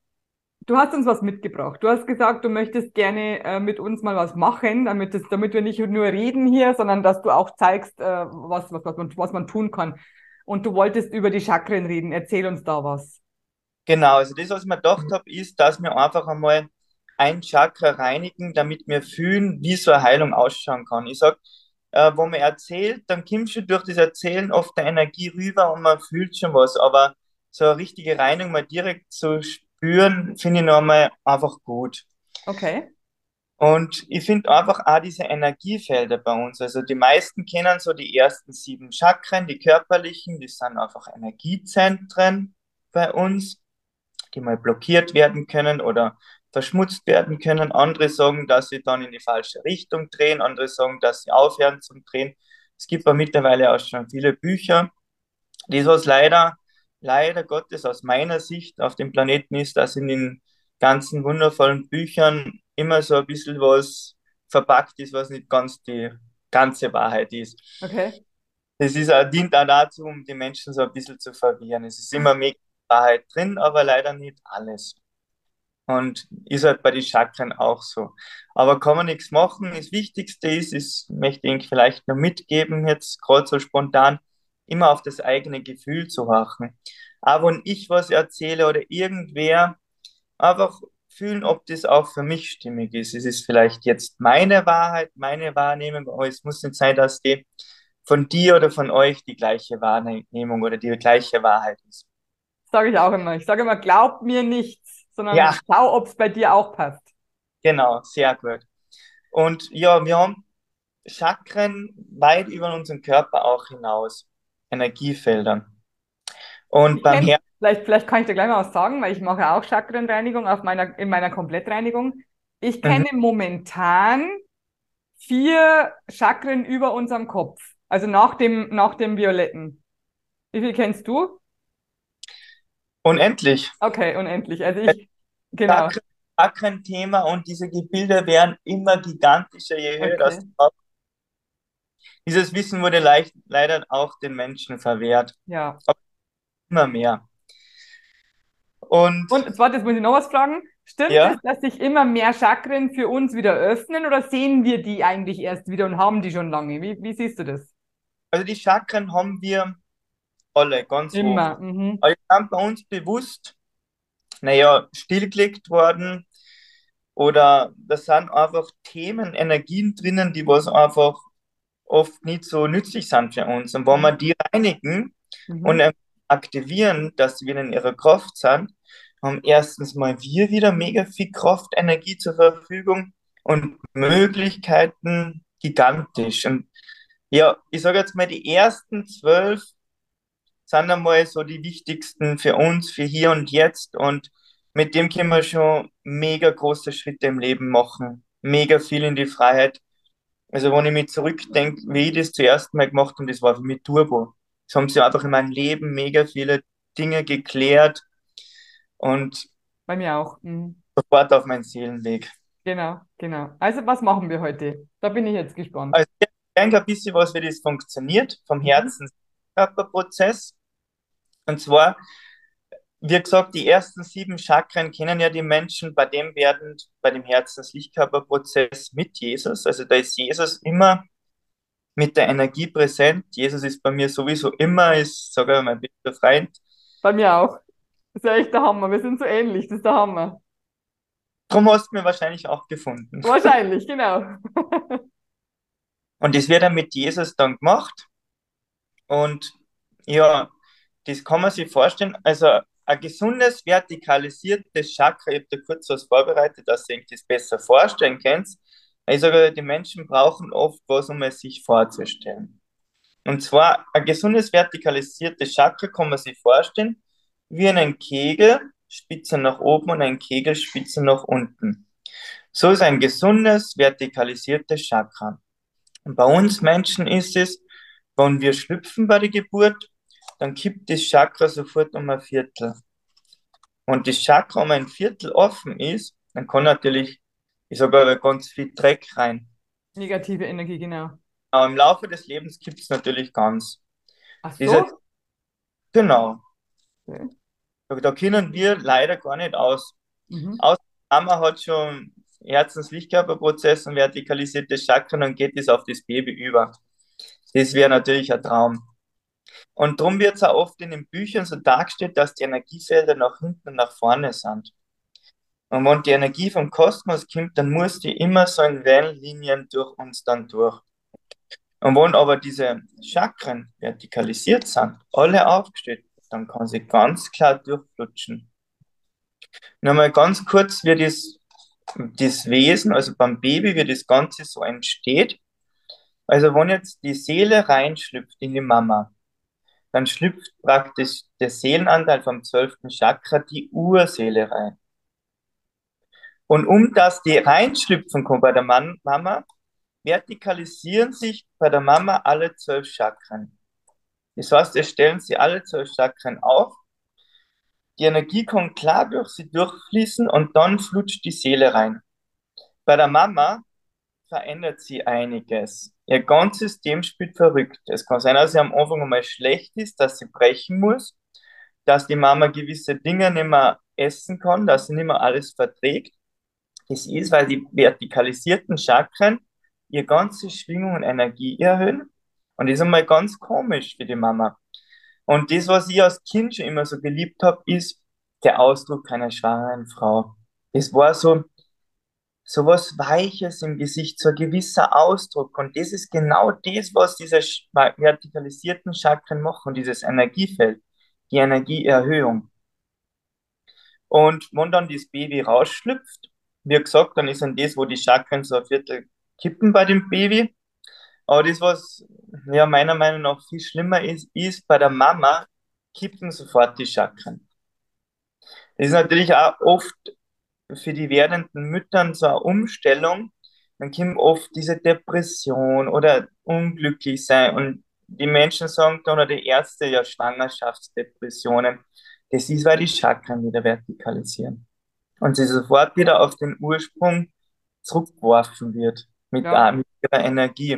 du hast uns was mitgebracht. Du hast gesagt, du möchtest gerne äh, mit uns mal was machen, damit es, damit wir nicht nur reden hier, sondern dass du auch zeigst, äh, was, was, was man, was man tun kann. Und du wolltest über die Chakren reden. Erzähl uns da was. Genau, also das, was ich mir gedacht habe, ist, dass wir einfach einmal ein Chakra reinigen, damit wir fühlen, wie so eine Heilung ausschauen kann. Ich sag, äh, wo man erzählt, dann kommt schon durch das Erzählen oft der Energie rüber und man fühlt schon was, aber so eine richtige Reinigung mal direkt zu spüren, finde ich noch einmal einfach gut. Okay. Und ich finde einfach auch diese Energiefelder bei uns. Also die meisten kennen so die ersten sieben Chakren, die körperlichen, die sind einfach Energiezentren bei uns, die mal blockiert werden können oder verschmutzt werden können. Andere sagen, dass sie dann in die falsche Richtung drehen, andere sagen, dass sie aufhören zum Drehen. Es gibt aber mittlerweile auch schon viele Bücher, die was leider, leider Gottes aus meiner Sicht auf dem Planeten ist, dass in den ganzen wundervollen Büchern immer so ein bisschen was verpackt ist, was nicht ganz die ganze Wahrheit ist. Okay. Es ist, dient auch dazu, um die Menschen so ein bisschen zu verwirren. Es ist immer Wahrheit drin, aber leider nicht alles. Und ist halt bei den Chakren auch so. Aber kann man nichts machen. Das Wichtigste ist, ist möchte ich vielleicht nur mitgeben, jetzt gerade so spontan, immer auf das eigene Gefühl zu wachen. Aber wenn ich was erzähle oder irgendwer, einfach fühlen, ob das auch für mich stimmig ist. Es ist vielleicht jetzt meine Wahrheit, meine Wahrnehmung, aber es muss nicht sein, dass die von dir oder von euch die gleiche Wahrnehmung oder die gleiche Wahrheit ist. Sage ich auch immer. Ich sage immer, glaub mir nichts, sondern ja. schau, ob es bei dir auch passt. Genau, sehr gut. Und ja, wir haben Chakren weit über unseren Körper auch hinaus, Energiefelder. Und beim Herzen Vielleicht, vielleicht kann ich dir gleich mal was sagen, weil ich mache auch Chakrenreinigung auf meiner, in meiner Komplettreinigung. Ich mhm. kenne mhm. momentan vier Chakren über unserem Kopf. Also nach dem, nach dem Violetten. Wie viel kennst du? Unendlich. Okay, unendlich. Also ich, genau. Chakren-Thema und diese Gebilde werden immer gigantischer, je höher okay. das Kopf. Dieses Wissen wurde leicht, leider auch den Menschen verwehrt. Ja. Aber immer mehr. Und, und zwar, jetzt muss ich noch was fragen. Stimmt ja? es, dass sich immer mehr Chakren für uns wieder öffnen oder sehen wir die eigentlich erst wieder und haben die schon lange? Wie, wie siehst du das? Also die Chakren haben wir alle, ganz Immer. Mhm. Aber die sind bei uns bewusst, naja, stillgelegt worden oder da sind einfach Themen, Energien drinnen, die was einfach oft nicht so nützlich sind für uns. Und wenn wir die reinigen mhm. und aktivieren, dass wieder in ihrer Kraft sind, haben erstens mal wir wieder mega viel Kraft, Energie zur Verfügung und Möglichkeiten gigantisch. Und ja, ich sage jetzt mal, die ersten zwölf sind einmal so die wichtigsten für uns, für hier und jetzt. Und mit dem können wir schon mega große Schritte im Leben machen. Mega viel in die Freiheit. Also, wenn ich mich zurückdenke, wie ich das zuerst mal gemacht habe, das war für mich Turbo. Es haben sich einfach in meinem Leben mega viele Dinge geklärt und bei mir auch. Mhm. Sofort auf meinen Seelenweg. Genau, genau. Also was machen wir heute? Da bin ich jetzt gespannt. Also ich denke ein bisschen, was wie das funktioniert vom mhm. Herzen-Körperprozess. Und zwar, wie gesagt, die ersten sieben Chakren kennen ja die Menschen, bei dem werden, bei dem Herzens-Lichtkörperprozess mit Jesus. Also da ist Jesus immer mit der Energie präsent. Jesus ist bei mir sowieso immer, ist sogar mein bester Freund. Bei mir auch. Das ist ja echt der Hammer. Wir sind so ähnlich, das ist der Hammer. Darum hast du mir wahrscheinlich auch gefunden. Wahrscheinlich, genau. Und das wird dann mit Jesus dann gemacht. Und ja, das kann man sich vorstellen. Also ein gesundes, vertikalisiertes Chakra, ich habe da kurz was vorbereitet, dass ihr euch das besser vorstellen könnt. Ich sage, die Menschen brauchen oft was, um es sich vorzustellen. Und zwar ein gesundes vertikalisiertes Chakra kann man sich vorstellen wie einen Kegel, Spitze nach oben und ein Kegel, Spitze nach unten. So ist ein gesundes vertikalisiertes Chakra. Und bei uns Menschen ist es, wenn wir schlüpfen bei der Geburt, dann kippt das Chakra sofort um ein Viertel. Und das Chakra um ein Viertel offen ist, dann kann natürlich ich sage aber ganz viel Dreck rein. Negative Energie, genau. Aber im Laufe des Lebens gibt es natürlich ganz. Ach so? Diese, genau. Okay. Da können wir leider gar nicht aus. Mhm. Außer Mama hat schon Herzens-Lichtkörperprozess und vertikalisierte Chakren und geht es auf das Baby über. Das wäre natürlich ein Traum. Und darum wird es auch oft in den Büchern so dargestellt, dass die Energiefelder nach hinten und nach vorne sind. Und wenn die Energie vom Kosmos kommt, dann muss die immer so in Wellenlinien durch uns dann durch. Und wenn aber diese Chakren vertikalisiert sind, alle aufgestellt, dann kann sie ganz klar durchflutschen. Nochmal ganz kurz, wie das das Wesen, also beim Baby, wie das Ganze so entsteht. Also wenn jetzt die Seele reinschlüpft in die Mama, dann schlüpft praktisch der Seelenanteil vom zwölften Chakra die Urseele rein. Und um dass die reinschlüpfen kann bei der Mama, vertikalisieren sich bei der Mama alle zwölf Chakren. Das heißt, es stellen sie alle zwölf Chakren auf. Die Energie kann klar durch sie durchfließen und dann flutscht die Seele rein. Bei der Mama verändert sie einiges. Ihr ganzes System spielt verrückt. Es kann sein, dass sie am Anfang einmal schlecht ist, dass sie brechen muss, dass die Mama gewisse Dinge nicht mehr essen kann, dass sie nicht mehr alles verträgt. Das ist, weil die vertikalisierten Chakren ihr ganze Schwingung und Energie erhöhen. Und das ist einmal ganz komisch für die Mama. Und das, was ich als Kind schon immer so geliebt habe, ist der Ausdruck einer schwangeren Frau. Es war so, so was Weiches im Gesicht, so ein gewisser Ausdruck. Und das ist genau das, was diese vertikalisierten Chakren machen, dieses Energiefeld, die Energieerhöhung. Und wenn dann das Baby rausschlüpft, wie gesagt, dann ist dann das, wo die Chakren so ein Viertel kippen bei dem Baby. Aber das, was ja meiner Meinung nach viel schlimmer ist, ist bei der Mama kippen sofort die Chakren. Das ist natürlich auch oft für die werdenden Müttern so eine Umstellung. Dann kommt oft diese Depression oder unglücklich sein und die Menschen sagen dann, oder die Ärzte, ja, Schwangerschaftsdepressionen. Das ist, weil die Chakren wieder vertikalisieren. Und sie sofort wieder auf den Ursprung zurückgeworfen wird mit, ja. mit ihrer Energie.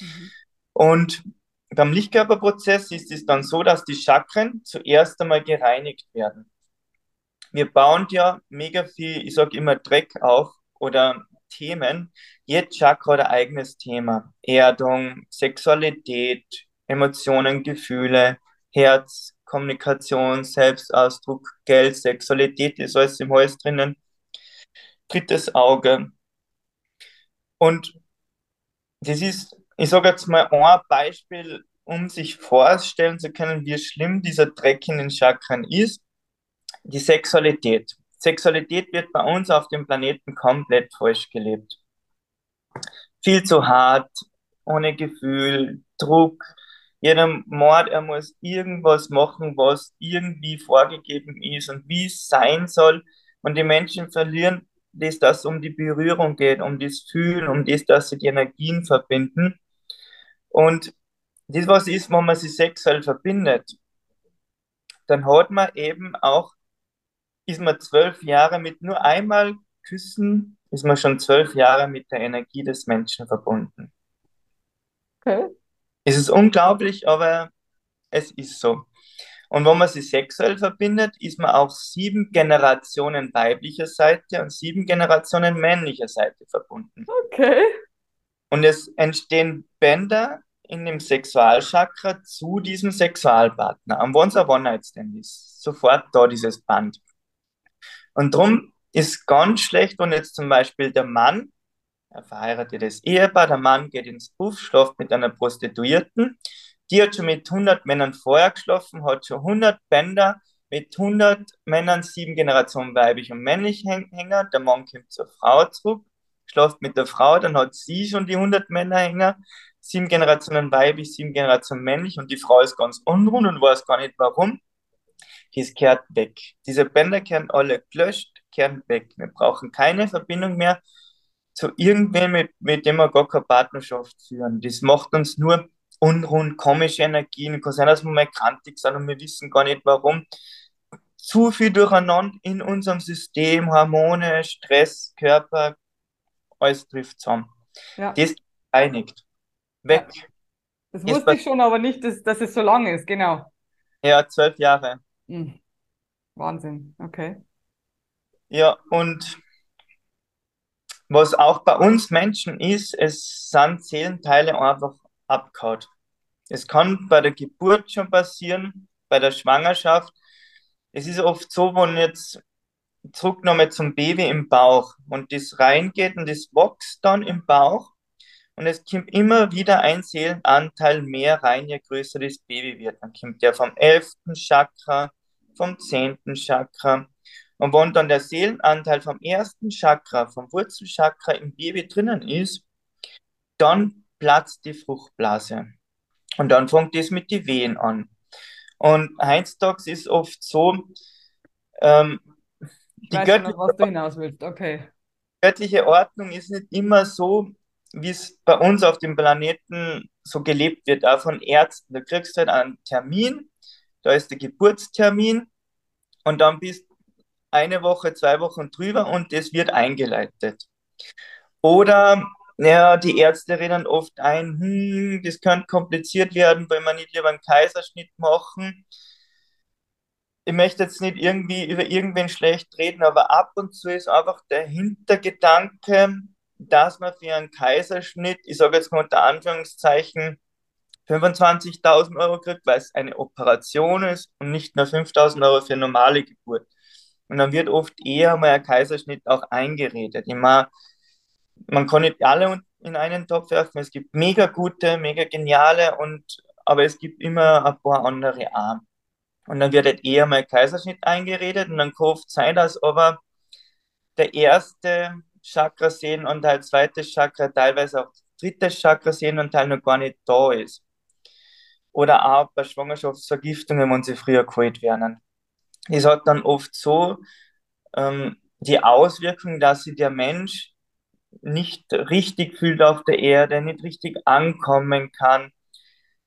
Mhm. Und beim Lichtkörperprozess ist es dann so, dass die Chakren zuerst einmal gereinigt werden. Wir bauen ja mega viel, ich sage immer Dreck auf oder Themen. Jedes Chakra hat ein eigenes Thema. Erdung, Sexualität, Emotionen, Gefühle, Herz, Kommunikation, Selbstausdruck, Geld, Sexualität ist alles im Hals drinnen. Drittes Auge. Und das ist, ich sage jetzt mal ein Beispiel, um sich vorstellen zu können, wie schlimm dieser Dreck in den Chakren ist. Die Sexualität. Sexualität wird bei uns auf dem Planeten komplett falsch gelebt. Viel zu hart, ohne Gefühl, Druck. Jeder Mord, er muss irgendwas machen, was irgendwie vorgegeben ist und wie es sein soll. Und die Menschen verlieren das, dass es um die Berührung geht, um das Fühlen, um das, dass sie die Energien verbinden. Und das, was ist, wenn man sich sexuell verbindet, dann hat man eben auch, ist man zwölf Jahre mit nur einmal Küssen, ist man schon zwölf Jahre mit der Energie des Menschen verbunden. Okay. Es ist unglaublich, aber es ist so. Und wenn man sie sexuell verbindet, ist man auch sieben Generationen weiblicher Seite und sieben Generationen männlicher Seite verbunden. Okay. Und es entstehen Bänder in dem Sexualchakra zu diesem Sexualpartner. Am wenn es ein One-Night-Stand ist, sofort da dieses Band. Und darum ist ganz schlecht, wenn jetzt zum Beispiel der Mann, ein verheiratetes Ehepaar, der Mann geht ins Buff, schläft mit einer Prostituierten die hat schon mit 100 Männern vorher geschlafen, hat schon 100 Bänder mit 100 Männern, sieben Generationen weiblich und männlich Hänger. Der Mann kommt zur Frau zurück, schläft mit der Frau, dann hat sie schon die 100 Männerhänger, sieben Generationen weiblich, sieben Generationen männlich und die Frau ist ganz unruhig und weiß gar nicht warum. Das kehrt weg. Diese Bänder kehren alle gelöscht, kehren weg. Wir brauchen keine Verbindung mehr zu irgendwem, mit, mit dem wir gar keine Partnerschaft führen. Das macht uns nur unruhen, komische Energien. Kann sein, dass wir mal krantig sind und wir wissen gar nicht warum. Zu viel durcheinander in unserem System, Hormone, Stress, Körper, alles trifft zusammen. Ja. Das einigt. Weg. Ja. Das wusste ich schon, aber nicht, dass, dass es so lang ist, genau. Ja, zwölf Jahre. Mhm. Wahnsinn, okay. Ja, und was auch bei uns Menschen ist, es sind Seelenteile einfach abkaut. Es kann bei der Geburt schon passieren, bei der Schwangerschaft. Es ist oft so, wenn jetzt zurück nochmal zum Baby im Bauch und das reingeht und das wächst dann im Bauch und es kommt immer wieder ein Seelenanteil mehr rein, je größer das Baby wird. Dann kommt der vom elften Chakra, vom zehnten Chakra Und wenn dann der Seelenanteil vom ersten Chakra, vom Wurzelchakra im Baby drinnen ist, dann platzt die Fruchtblase. Und dann fängt es mit den Wehen an. Und heutzutage ist oft so, ähm, die göttliche, was du hinaus willst. Okay. göttliche Ordnung ist nicht immer so, wie es bei uns auf dem Planeten so gelebt wird, auch von Ärzten. Da kriegst du halt einen Termin, da ist der Geburtstermin und dann bist eine Woche, zwei Wochen drüber und das wird eingeleitet. Oder ja, die Ärzte reden oft ein, hm, das könnte kompliziert werden, weil man nicht lieber einen Kaiserschnitt machen. Ich möchte jetzt nicht irgendwie über irgendwen schlecht reden, aber ab und zu ist einfach der Hintergedanke, dass man für einen Kaiserschnitt, ich sage jetzt mal unter Anführungszeichen, 25.000 Euro kriegt, weil es eine Operation ist und nicht nur 5.000 Euro für normale Geburt. Und dann wird oft eher mal ein Kaiserschnitt auch eingeredet. Meine, man kann nicht alle in einen Topf werfen. Es gibt mega gute, mega geniale und aber es gibt immer ein paar andere auch. Und dann wird halt eher mal Kaiserschnitt eingeredet und dann kauft sein, dass aber der erste Chakra-Sehnenanteil, zweites Chakra, teilweise auch drittes Chakra-Sehnenanteil noch gar nicht da ist. Oder auch bei Schwangerschaftsvergiftungen, wenn sie früher geholt werden. Es hat dann oft so ähm, die Auswirkung, dass sich der Mensch nicht richtig fühlt auf der Erde, nicht richtig ankommen kann,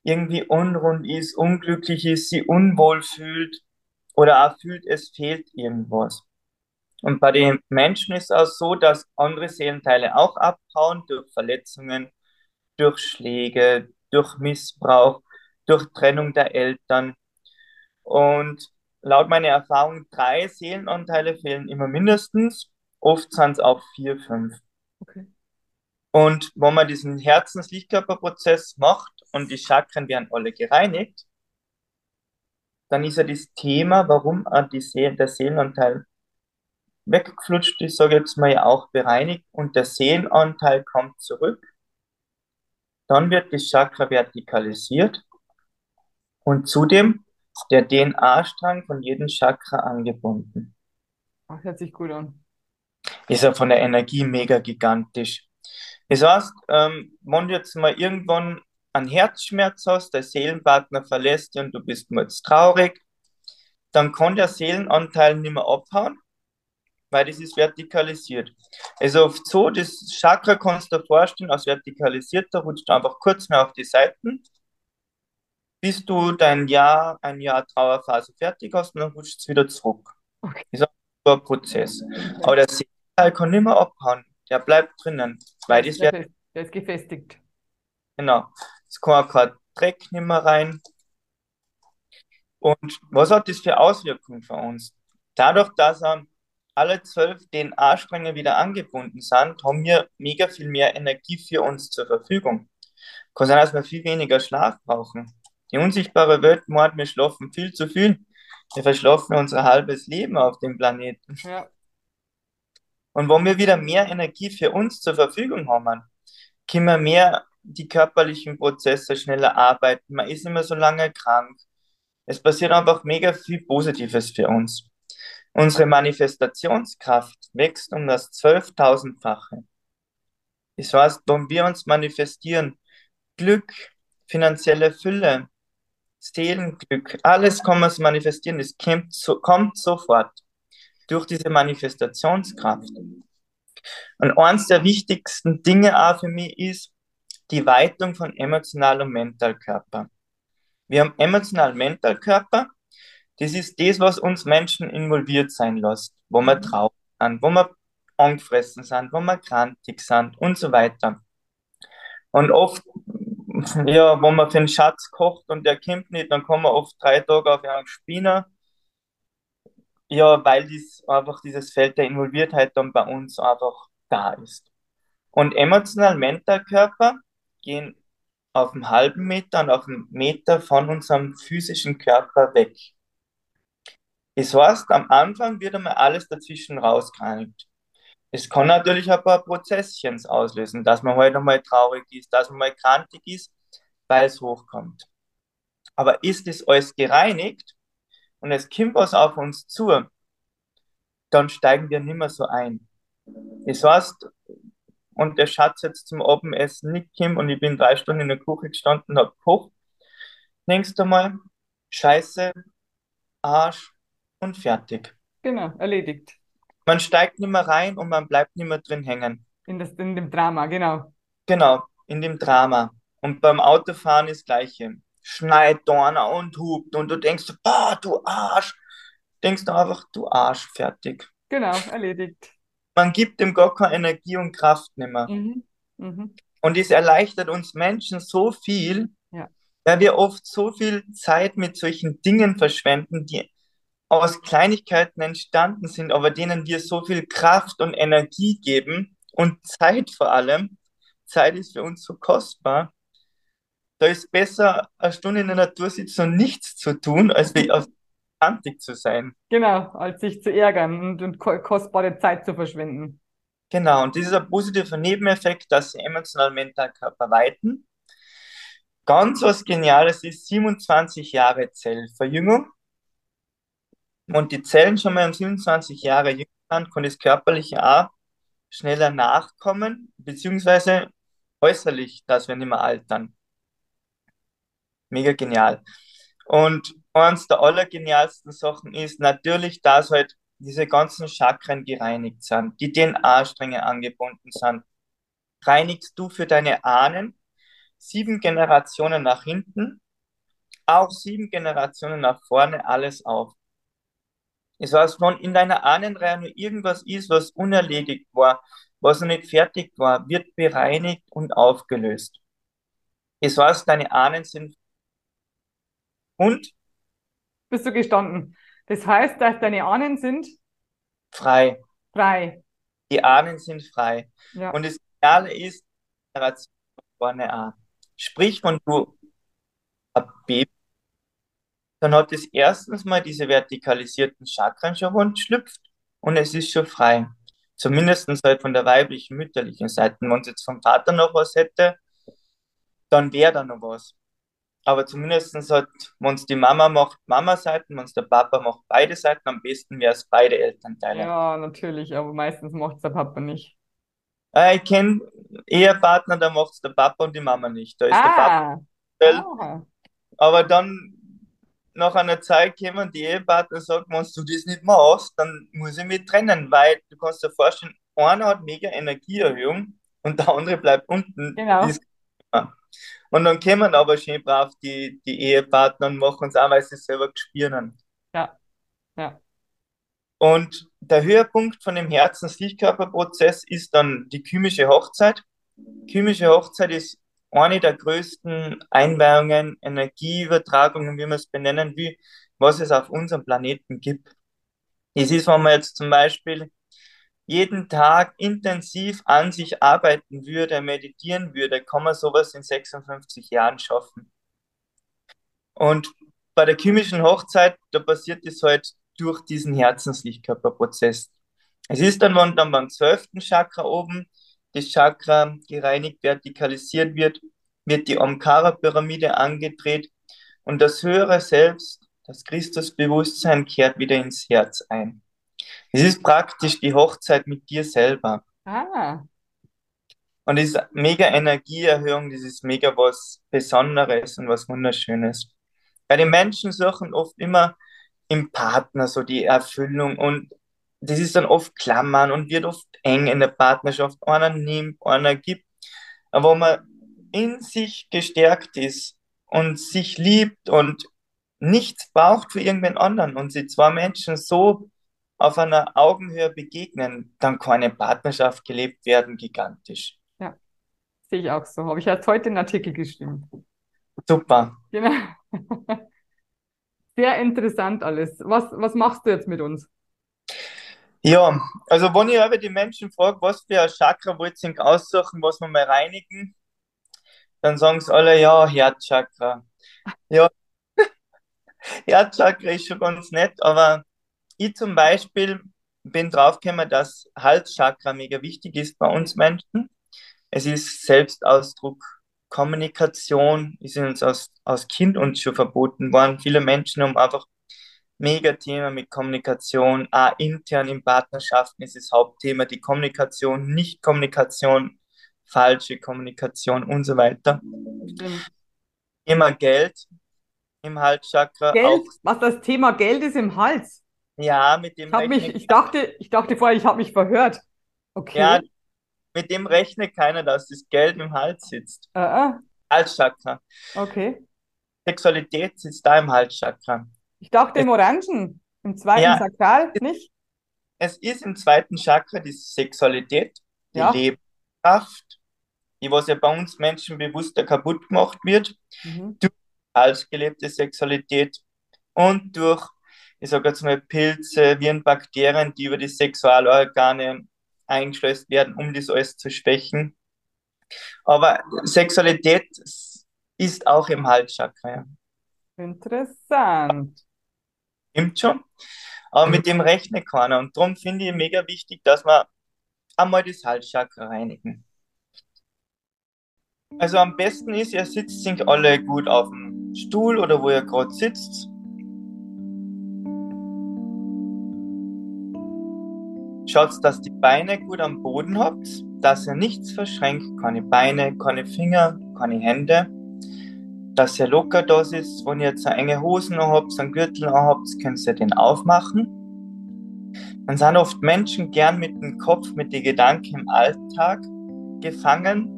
irgendwie unrund ist, unglücklich ist, sie unwohl fühlt oder auch fühlt, es fehlt irgendwas. Und bei den Menschen ist es auch so, dass andere Seelenteile auch abhauen durch Verletzungen, durch Schläge, durch Missbrauch, durch Trennung der Eltern. Und laut meiner Erfahrung, drei Seelenanteile fehlen immer mindestens. Oft sind es auch vier, fünf. Okay. Und wenn man diesen Herzens-Lichtkörperprozess macht und die Chakren werden alle gereinigt, dann ist ja das Thema, warum die See der Seelenanteil weggeflutscht ist, sage ich jetzt mal, ja auch bereinigt und der Seelenanteil kommt zurück. Dann wird das Chakra vertikalisiert und zudem der DNA-Strang von jedem Chakra angebunden. Ach, hört sich gut an ist ja von der Energie mega gigantisch. Das heißt, ähm, wenn du jetzt mal irgendwann einen Herzschmerz hast, der Seelenpartner verlässt dich und du bist mal jetzt traurig, dann kann der Seelenanteil nicht mehr abhauen, weil das ist vertikalisiert. Also oft so, das Chakra kannst du dir vorstellen, als vertikalisiert, da rutscht du einfach kurz mehr auf die Seiten, bis du dein Jahr, ein Jahr Trauerphase fertig hast und dann rutscht es wieder zurück. Okay. Das ist ein Prozess. Aber der Seelenanteil Teil kann nicht mehr abhauen. Der bleibt drinnen. Weil das wird, der ist gefestigt. Genau. Es kann auch kein Dreck nicht mehr rein. Und was hat das für Auswirkungen für uns? Dadurch, dass ähm, alle zwölf DNA-Stränge wieder angebunden sind, haben wir mega viel mehr Energie für uns zur Verfügung. Kann sein, dass wir viel weniger Schlaf brauchen. Die unsichtbare Welt meint, wir schlafen viel zu viel. Wir verschlafen unser halbes Leben auf dem Planeten. Ja. Und wenn wir wieder mehr Energie für uns zur Verfügung haben, können wir mehr die körperlichen Prozesse schneller arbeiten. Man ist nicht mehr so lange krank. Es passiert einfach mega viel Positives für uns. Unsere Manifestationskraft wächst um das 12.000-fache. Das heißt, wenn wir uns manifestieren, Glück, finanzielle Fülle, Seelenglück, alles kann man manifestieren, es kommt, so, kommt sofort durch diese Manifestationskraft. Und eines der wichtigsten Dinge auch für mich ist die Weitung von emotional und Mentalkörper. Wir haben emotional Mentalkörper. Das ist das, was uns Menschen involviert sein lässt, wo wir traurig sind, wo wir angefressen sind, wo wir krantig sind und so weiter. Und oft, ja, wenn man für einen Schatz kocht und der kommt nicht, dann kommen wir oft drei Tage auf einen Spinner ja, weil dies einfach dieses Feld der Involviertheit dann bei uns einfach da ist. Und emotional mental Körper gehen auf einen halben Meter und auf einen Meter von unserem physischen Körper weg. Das heißt, am Anfang wird einmal alles dazwischen rausgereinigt. Es kann natürlich ein paar Prozesschen auslösen, dass man heute halt mal traurig ist, dass man mal krantig ist, weil es hochkommt. Aber ist es alles gereinigt, und es kommt was auf uns zu, dann steigen wir nicht mehr so ein. Das heißt, und der Schatz jetzt zum Abendessen nicht kommt und ich bin drei Stunden in der Küche gestanden und habe gekocht, denkst du mal, Scheiße, Arsch und fertig. Genau, erledigt. Man steigt nicht mehr rein und man bleibt nicht mehr drin hängen. In, das, in dem Drama, genau. Genau, in dem Drama. Und beim Autofahren ist das Gleiche. Schneit, Dorner und hupt und du denkst, boah, du Arsch. Denkst du einfach, du Arsch, fertig. Genau, erledigt. Man gibt dem gar keine Energie und Kraft nicht mehr. Mhm. Mhm. Und es erleichtert uns Menschen so viel, Ja. weil wir oft so viel Zeit mit solchen Dingen verschwenden, die aus Kleinigkeiten entstanden sind, aber denen wir so viel Kraft und Energie geben und Zeit vor allem. Zeit ist für uns so kostbar. Da ist besser, eine Stunde in der Natur sitzen und nichts zu tun, als auf Atlantik zu sein. Genau, als sich zu ärgern und, und ko- kostbare Zeit zu verschwenden. Genau, und dieser positive Nebeneffekt, dass sie emotional mental Körper weiten. Ganz was Geniales ist 27 Jahre Zellverjüngung. Und die Zellen schon mal um 27 Jahre jünger sind, kann das Körperliche auch schneller nachkommen, beziehungsweise äußerlich, dass wir nicht mehr altern. Mega genial. Und eins der allergenialsten Sachen ist natürlich, dass halt diese ganzen Chakren gereinigt sind, die DNA-Stränge angebunden sind. Reinigst du für deine Ahnen sieben Generationen nach hinten, auch sieben Generationen nach vorne, alles auf. Das heißt, wenn in deiner Ahnenreihe nur irgendwas ist, was unerledigt war, was noch nicht fertig war, wird bereinigt und aufgelöst. Das heißt, deine Ahnen sind und Bist du gestanden? Das heißt, dass deine Ahnen sind frei. frei. Die Ahnen sind frei. Ja. Und das Geniale ist, Generation von vorne an. Sprich, wenn du ein Baby, dann hat es erstens mal diese vertikalisierten Chakren schon rund schlüpft und es ist schon frei. Zumindest halt von der weiblichen, mütterlichen Seite. Wenn es jetzt vom Vater noch was hätte, dann wäre da noch was. Aber zumindest hat, wenn es die Mama macht, Mama-Seiten, wenn es der Papa macht, beide Seiten, am besten wäre es beide Elternteile. Ja, natürlich, aber meistens macht es der Papa nicht. Äh, ich kenne Ehepartner, da macht es der Papa und die Mama nicht. Da ist der Papa Ah, aha. aber dann nach einer Zeit kommen die Ehepartner und sagen, wenn du das nicht machst, dann muss ich mich trennen, weil du kannst dir vorstellen, einer hat mega Energieerhöhung und der andere bleibt unten. Genau. Und dann kommen aber schön brav die, die Ehepartner und machen es auch, weil sie es selber gespürt haben. Ja, ja. Und der Höhepunkt von dem Herzens-Lichtkörperprozess ist dann die kymische Hochzeit. Kymische Hochzeit ist eine der größten Einweihungen, Energieübertragungen, wie man es benennen will, was es auf unserem Planeten gibt. Es ist, wenn man jetzt zum Beispiel jeden Tag intensiv an sich arbeiten würde, meditieren würde, kann man sowas in 56 Jahren schaffen. Und bei der chemischen Hochzeit, da passiert es halt durch diesen Herzenslichtkörperprozess. Es ist dann, wenn dann beim zwölften Chakra oben das Chakra gereinigt, vertikalisiert wird, wird die Omkara-Pyramide angedreht und das höhere Selbst, das Christusbewusstsein kehrt wieder ins Herz ein. Es ist praktisch die Hochzeit mit dir selber. Ah, Und das ist mega Energieerhöhung, das ist mega was Besonderes und was Wunderschönes. Weil die Menschen suchen oft immer im Partner so die Erfüllung und das ist dann oft Klammern und wird oft eng in der Partnerschaft. Einer nimmt, einer gibt. Aber wenn man in sich gestärkt ist und sich liebt und nichts braucht für irgendwen anderen und sie zwei Menschen so auf einer Augenhöhe begegnen, dann kann eine Partnerschaft gelebt werden, gigantisch. sehe ich auch so. Habe ich erst heute einen Artikel geschrieben. Super. Genau. Sehr interessant alles. Was, was machst du jetzt mit uns? Ja, also wenn ich aber die Menschen frage, was für ein Chakra wollt ihr aussuchen, was wir mal reinigen, dann sagen sie alle, ja, Herzchakra. Ja, Herzchakra ist schon ganz nett, aber ich zum Beispiel bin draufgekommen, dass Halschakra mega wichtig ist bei uns Menschen. Es ist Selbstausdruck, Kommunikation, ist uns aus, aus Kind uns schon verboten worden. Viele Menschen haben einfach mega Thema mit Kommunikation. Auch intern in Partnerschaften ist das Hauptthema die Kommunikation, Nicht-Kommunikation, falsche Kommunikation und so weiter. Stimmt. Immer Geld im Halschakra. Geld? Auch, was das Thema Geld ist im Hals? Ja, mit dem. Ich, mich, ich dachte, ich dachte vorher, ich habe mich verhört. Okay. Ja, mit dem rechnet keiner, dass das Geld im Hals sitzt. Uh -uh. Halschakra. Okay. Sexualität sitzt da im Halschakra. Ich dachte im Orangen, im zweiten ja, Sakral, nicht? Es ist im zweiten Chakra die Sexualität, die ja. Lebenskraft, die was ja bei uns Menschen bewusster kaputt gemacht wird, mhm. durch falsch gelebte Sexualität und durch, ich sage jetzt mal, Pilze, Viren, Bakterien, die über die Sexualorgane eingeschleust werden, um das alles zu schwächen. Aber Sexualität ist auch im Halschakra. Ja. Interessant. Stimmt schon. Aber mit dem rechnet keiner. Und darum finde ich mega wichtig, dass wir einmal das Halschakra reinigen. Also am besten ist, ihr sitzt sich alle gut auf dem Stuhl oder wo ihr gerade sitzt. Schaut, dass die Beine gut am Boden habt, dass ihr nichts verschränkt, keine Beine, keine Finger, keine Hände dass er locker da ist. Wenn ihr jetzt enge Hosen habt, einen Gürtel habt, könnt ihr den aufmachen. Dann sind oft Menschen gern mit dem Kopf, mit den Gedanken im Alltag gefangen.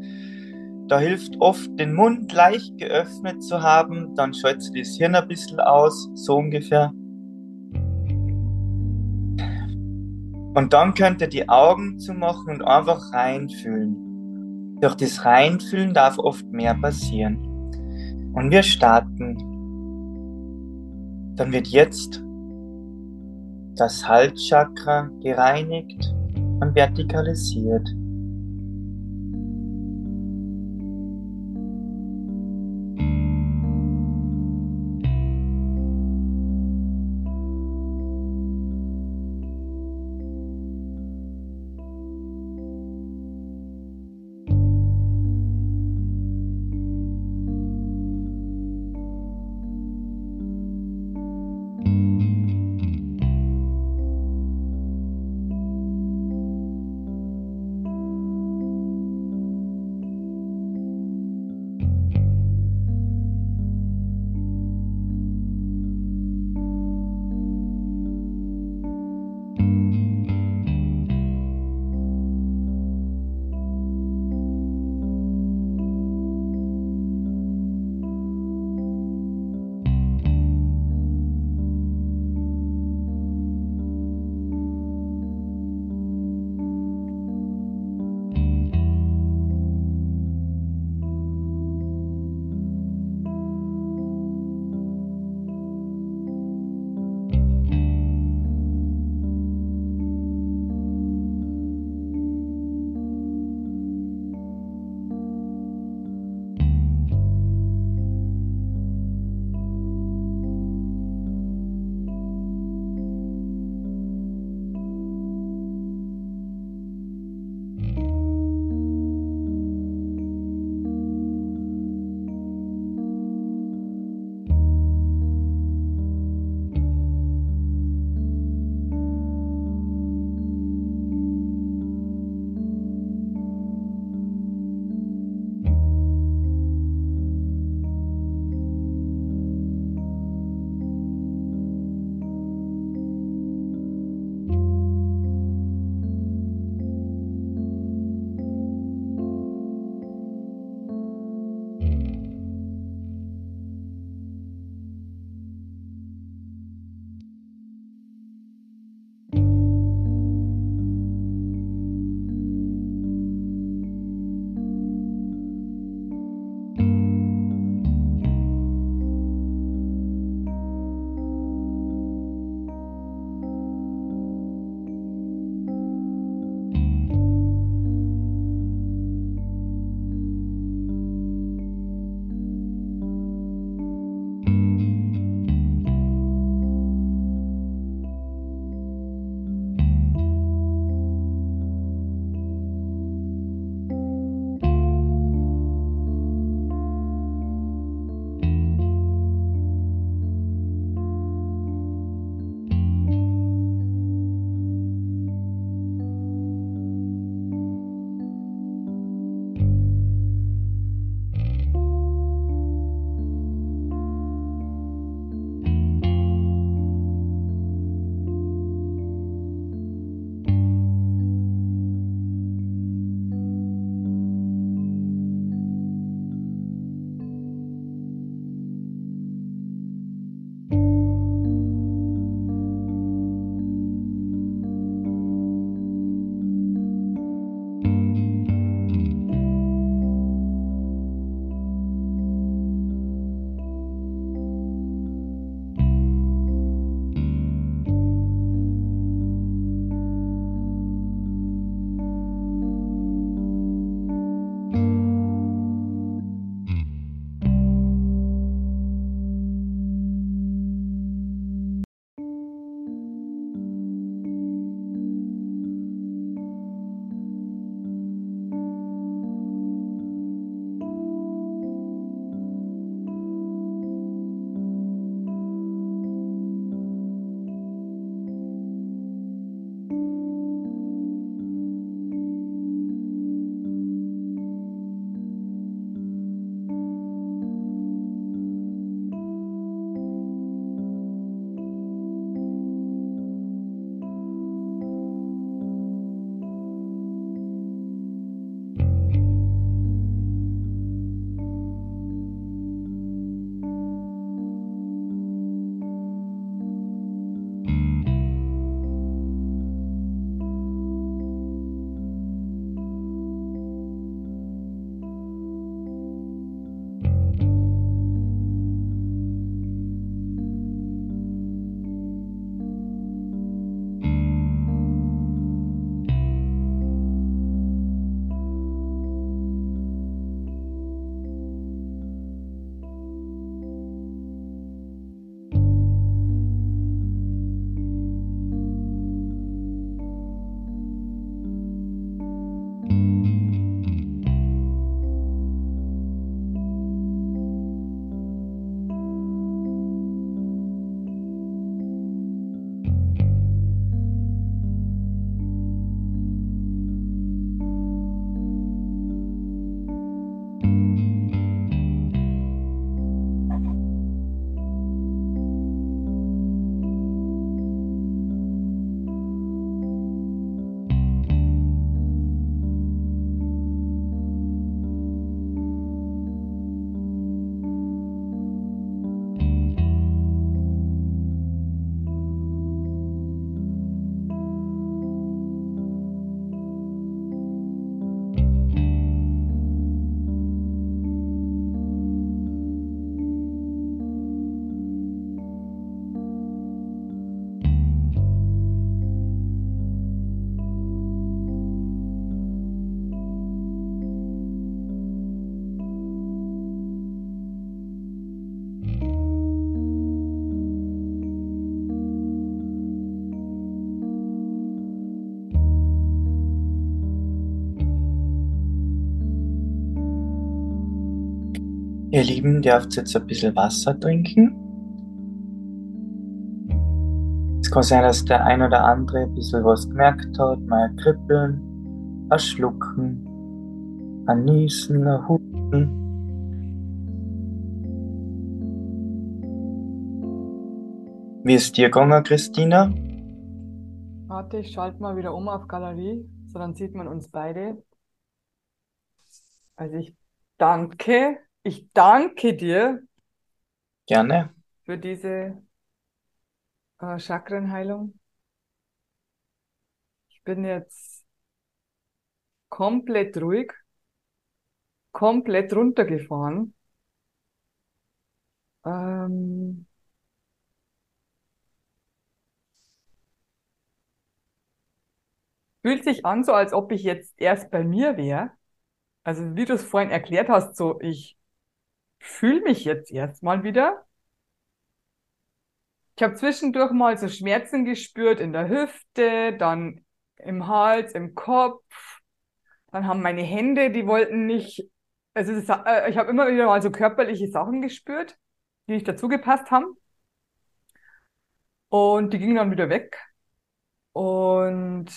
Da hilft oft, den Mund leicht geöffnet zu haben, dann schaltet das Hirn ein bisschen aus, so ungefähr. Und dann könnt ihr die Augen zumachen und einfach reinfühlen. Durch das Reinfühlen darf oft mehr passieren. Und wir starten. Dann wird jetzt das Halschakra gereinigt und vertikalisiert. Ihr Lieben, dürft jetzt ein bisschen Wasser trinken. Es kann sein, dass der ein oder andere ein bisschen was gemerkt hat, mal Kribbeln, ein Schlucken, ein Niesen, ein Husten. Wie ist dir gegangen, Christina? Warte, ich schalte mal wieder um auf Galerie, so dann sieht man uns beide. Also ich danke, ich danke dir Gerne. für diese äh, Chakrenheilung. Ich bin jetzt komplett ruhig, komplett runtergefahren. Ähm, fühlt sich an, so als ob ich jetzt erst bei mir wäre. Also wie du es vorhin erklärt hast, so ich fühle mich jetzt erstmal wieder. Ich habe zwischendurch mal so Schmerzen gespürt in der Hüfte, dann im Hals, im Kopf. Dann haben meine Hände, die wollten nicht, also das, äh, ich habe immer wieder mal so körperliche Sachen gespürt, die nicht dazugepasst haben. Und die gingen dann wieder weg. Und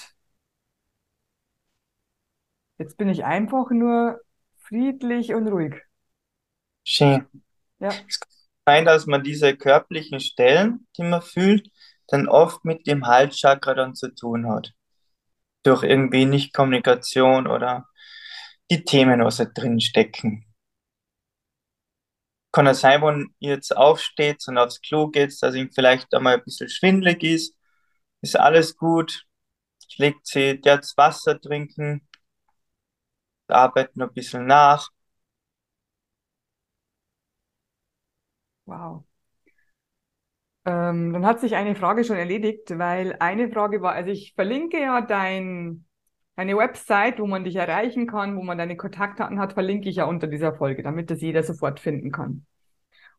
jetzt bin ich einfach nur friedlich und ruhig. Schön. Ja, Es kann sein, dass man diese körperlichen Stellen, die man fühlt, dann oft mit dem Halschakra dann zu tun hat. Durch irgendwie Nicht-Kommunikation oder die Themen, was da drin stecken. Kann es sein, wenn ihr jetzt aufsteht und aufs Klo geht, dass ihm vielleicht einmal ein bisschen schwindelig ist. Ist alles gut. Legt sie jetzt Wasser trinken, arbeitet noch ein bisschen nach. Wow. Ähm, dann hat sich eine Frage schon erledigt, weil eine Frage war, also ich verlinke ja dein, deine Website, wo man dich erreichen kann, wo man deine Kontaktdaten hat, verlinke ich ja unter dieser Folge, damit das jeder sofort finden kann.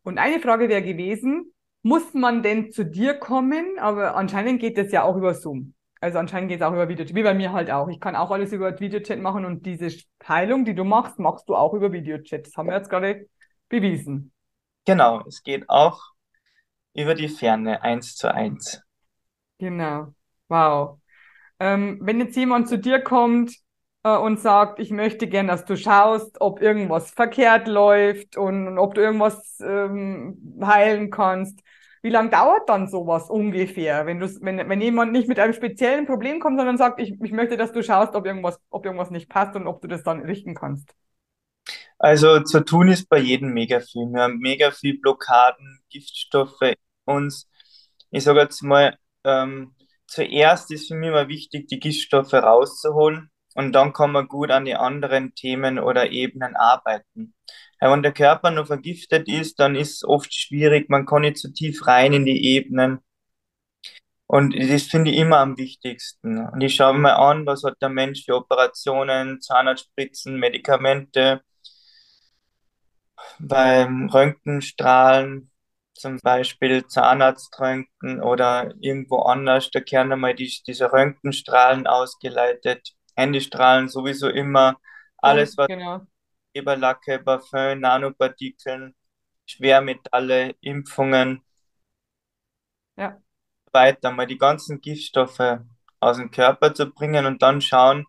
Und eine Frage wäre gewesen, muss man denn zu dir kommen? Aber anscheinend geht das ja auch über Zoom. Also anscheinend geht es auch über Videochat, wie bei mir halt auch. Ich kann auch alles über Videochat machen und diese Heilung, die du machst, machst du auch über Videochat. Das haben wir jetzt gerade bewiesen. Genau, es geht auch über die Ferne, eins zu eins. Genau. Wow. Ähm, wenn jetzt jemand zu dir kommt äh, und sagt, ich möchte gern, dass du schaust, ob irgendwas verkehrt läuft und, und ob du irgendwas ähm, heilen kannst, wie lange dauert dann sowas ungefähr, wenn wenn, wenn jemand nicht mit einem speziellen Problem kommt, sondern sagt, ich, ich möchte, dass du schaust, ob irgendwas, ob irgendwas nicht passt und ob du das dann richten kannst? Also zu tun ist bei jedem mega viel. Wir haben mega viel Blockaden, Giftstoffe in uns. Ich sage jetzt mal, ähm, zuerst ist für mich immer wichtig, die Giftstoffe rauszuholen und dann kann man gut an die anderen Themen oder Ebenen arbeiten. Ja, wenn der Körper noch vergiftet ist, dann ist es oft schwierig, man kann nicht so tief rein in die Ebenen. Und das finde ich immer am wichtigsten. Und ich schaue mir an, was hat der Mensch für Operationen, Zahnarztspritzen, Medikamente, beim Röntgenstrahlen, zum Beispiel Zahnarztröntgen oder irgendwo anders, da werden einmal die, diese Röntgenstrahlen ausgeleitet. Handystrahlen sowieso immer. Alles, was genau. Eberlacke, Parfüm, Nanopartikeln, Schwermetalle, Impfungen, Ja, weiter mal die ganzen Giftstoffe aus dem Körper zu bringen und dann schauen,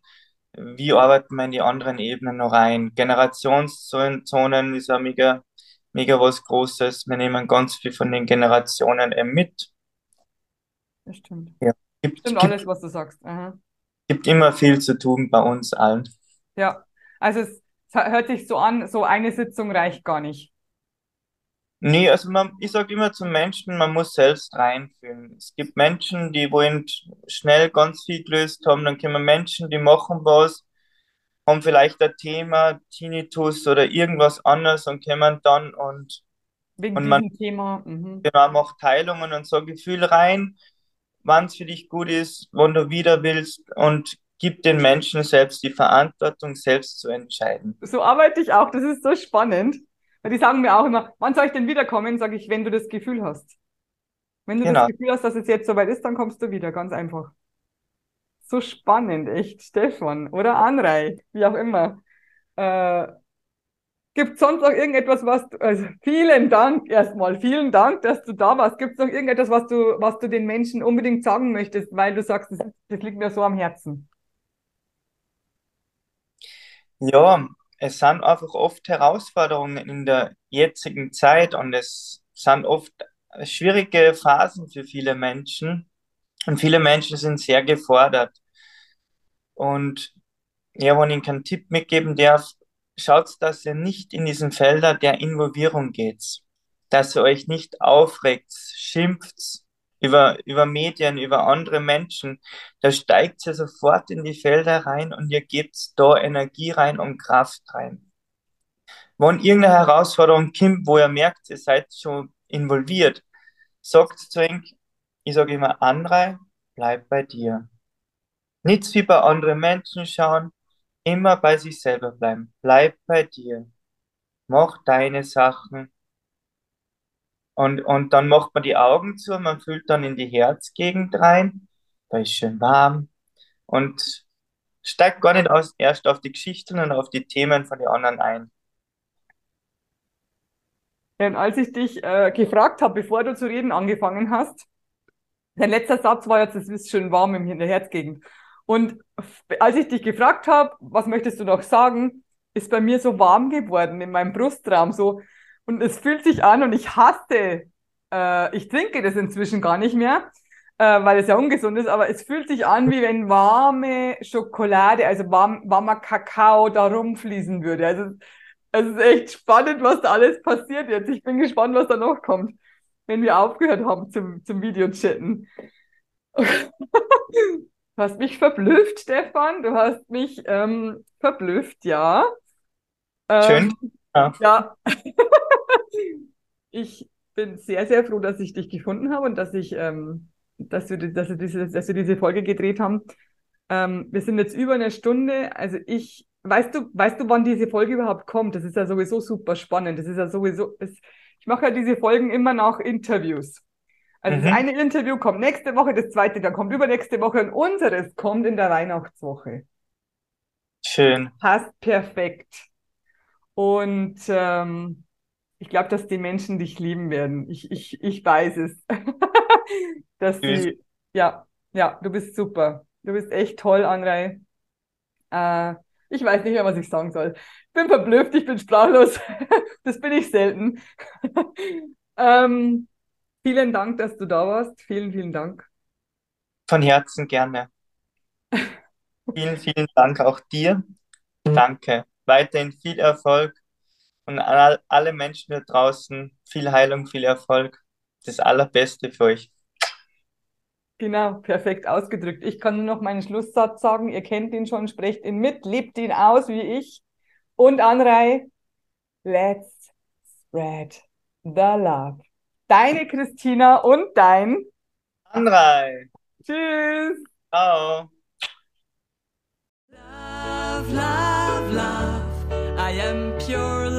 wie arbeiten wir in die anderen Ebenen noch rein. Generationszonen ist ja mega, mega was Großes. Wir nehmen ganz viel von den Generationen eben mit. das stimmt. Ja. Gibt, Stimmt gibt, alles, was du sagst. Aha. gibt immer viel zu tun bei uns allen. Ja, also es hört sich so an, so eine Sitzung reicht gar nicht. Nee, also man, ich sage immer zu Menschen, man muss selbst reinfühlen. Es gibt Menschen, die wollen schnell ganz viel gelöst haben, dann kommen Menschen, die machen was, haben vielleicht ein Thema, Tinnitus oder irgendwas anderes und kommen dann und, Wegen und man Thema. Mhm. genau, macht Teilungen und so Gefühl rein, wann es für dich gut ist, wann du wieder willst und gib den Menschen selbst die Verantwortung, selbst zu entscheiden. So arbeite ich auch, das ist so spannend. Weil die sagen mir auch immer, wann soll ich denn wiederkommen? Sage ich, wenn du das Gefühl hast. Wenn du Genau. das Gefühl hast, dass es jetzt soweit ist, dann kommst du wieder, ganz einfach. So spannend, echt, Stefan oder Anrei, wie auch immer. Äh, Gibt es sonst noch irgendetwas, was du, also vielen Dank erstmal, vielen Dank, dass du da warst. Gibt es noch irgendetwas, was du, was du den Menschen unbedingt sagen möchtest, weil du sagst, das, das liegt mir so am Herzen? Ja, es sind einfach oft Herausforderungen in der jetzigen Zeit und es sind oft schwierige Phasen für viele Menschen und viele Menschen sind sehr gefordert. Und ja, wenn ich Ihnen keinen Tipp mitgeben darf, schaut, dass ihr nicht in diesen Felder der Involvierung geht, dass ihr euch nicht aufregt, schimpft über, über Medien, über andere Menschen. Da steigt ihr sofort in die Felder rein und ihr gebt da Energie rein und Kraft rein. Wenn irgendeine Herausforderung kommt, wo ihr merkt, ihr seid schon involviert, sagt zu euch, ich sage immer, Andrei, bleib bei dir. Nichts wie bei anderen Menschen schauen, Immer bei sich selber bleiben. Bleib bei dir. Mach deine Sachen. Und, und dann macht man die Augen zu, man fühlt dann in die Herzgegend rein. Da ist schön warm. Und steigt gar nicht aus, erst auf die Geschichten und auf die Themen von den anderen ein. Und als ich dich äh, gefragt habe, bevor du zu reden angefangen hast, dein letzter Satz war jetzt, es ist schön warm in der Herzgegend. Und als ich dich gefragt habe, was möchtest du noch sagen, ist bei mir so warm geworden in meinem Brustraum so. Und es fühlt sich an und ich hasse, äh, ich trinke das inzwischen gar nicht mehr, äh, weil es ja ungesund ist, aber es fühlt sich an, wie wenn warme Schokolade, also warm, warmer Kakao da rumfließen würde. Also es ist echt spannend, was da alles passiert jetzt. Ich bin gespannt, was da noch kommt, wenn wir aufgehört haben zum, zum Videochatten. Du hast mich verblüfft, Stefan. Du hast mich ähm, verblüfft, ja. Ähm, Schön. Ja. ja. ich bin sehr, sehr froh, dass ich dich gefunden habe und dass ich, ähm, dass wir, dass wir diese, dass wir diese Folge gedreht haben. Ähm, wir sind jetzt über eine Stunde. Also ich, weißt du, weißt du, wann diese Folge überhaupt kommt? Das ist ja sowieso super spannend. Das ist ja sowieso, es, ich mache ja diese Folgen immer nach Interviews. Also mhm. das eine Interview kommt nächste Woche, das zweite dann kommt übernächste Woche und unseres kommt in der Weihnachtswoche. Schön. Passt perfekt. Und ähm, ich glaube, dass die Menschen dich lieben werden. Ich, ich, ich weiß es. dass sie, ja, ja, du bist super. Du bist echt toll, Anrei. Äh, ich weiß nicht mehr, was ich sagen soll. Ich bin verblüfft, ich bin sprachlos. das bin ich selten. ähm, Vielen Dank, dass du da warst. Vielen, vielen Dank. Von Herzen gerne. vielen, vielen Dank auch dir. Danke. Weiterhin viel Erfolg und alle Menschen da draußen viel Heilung, viel Erfolg. Das Allerbeste für euch. Genau, perfekt ausgedrückt. Ich kann nur noch meinen Schlusssatz sagen. Ihr kennt ihn schon, sprecht ihn mit, lebt ihn aus wie ich. Und Anrei, let's spread the love. Deine Christina und dein Andrei. Tschüss. Ciao. Love, love, love. I am pure.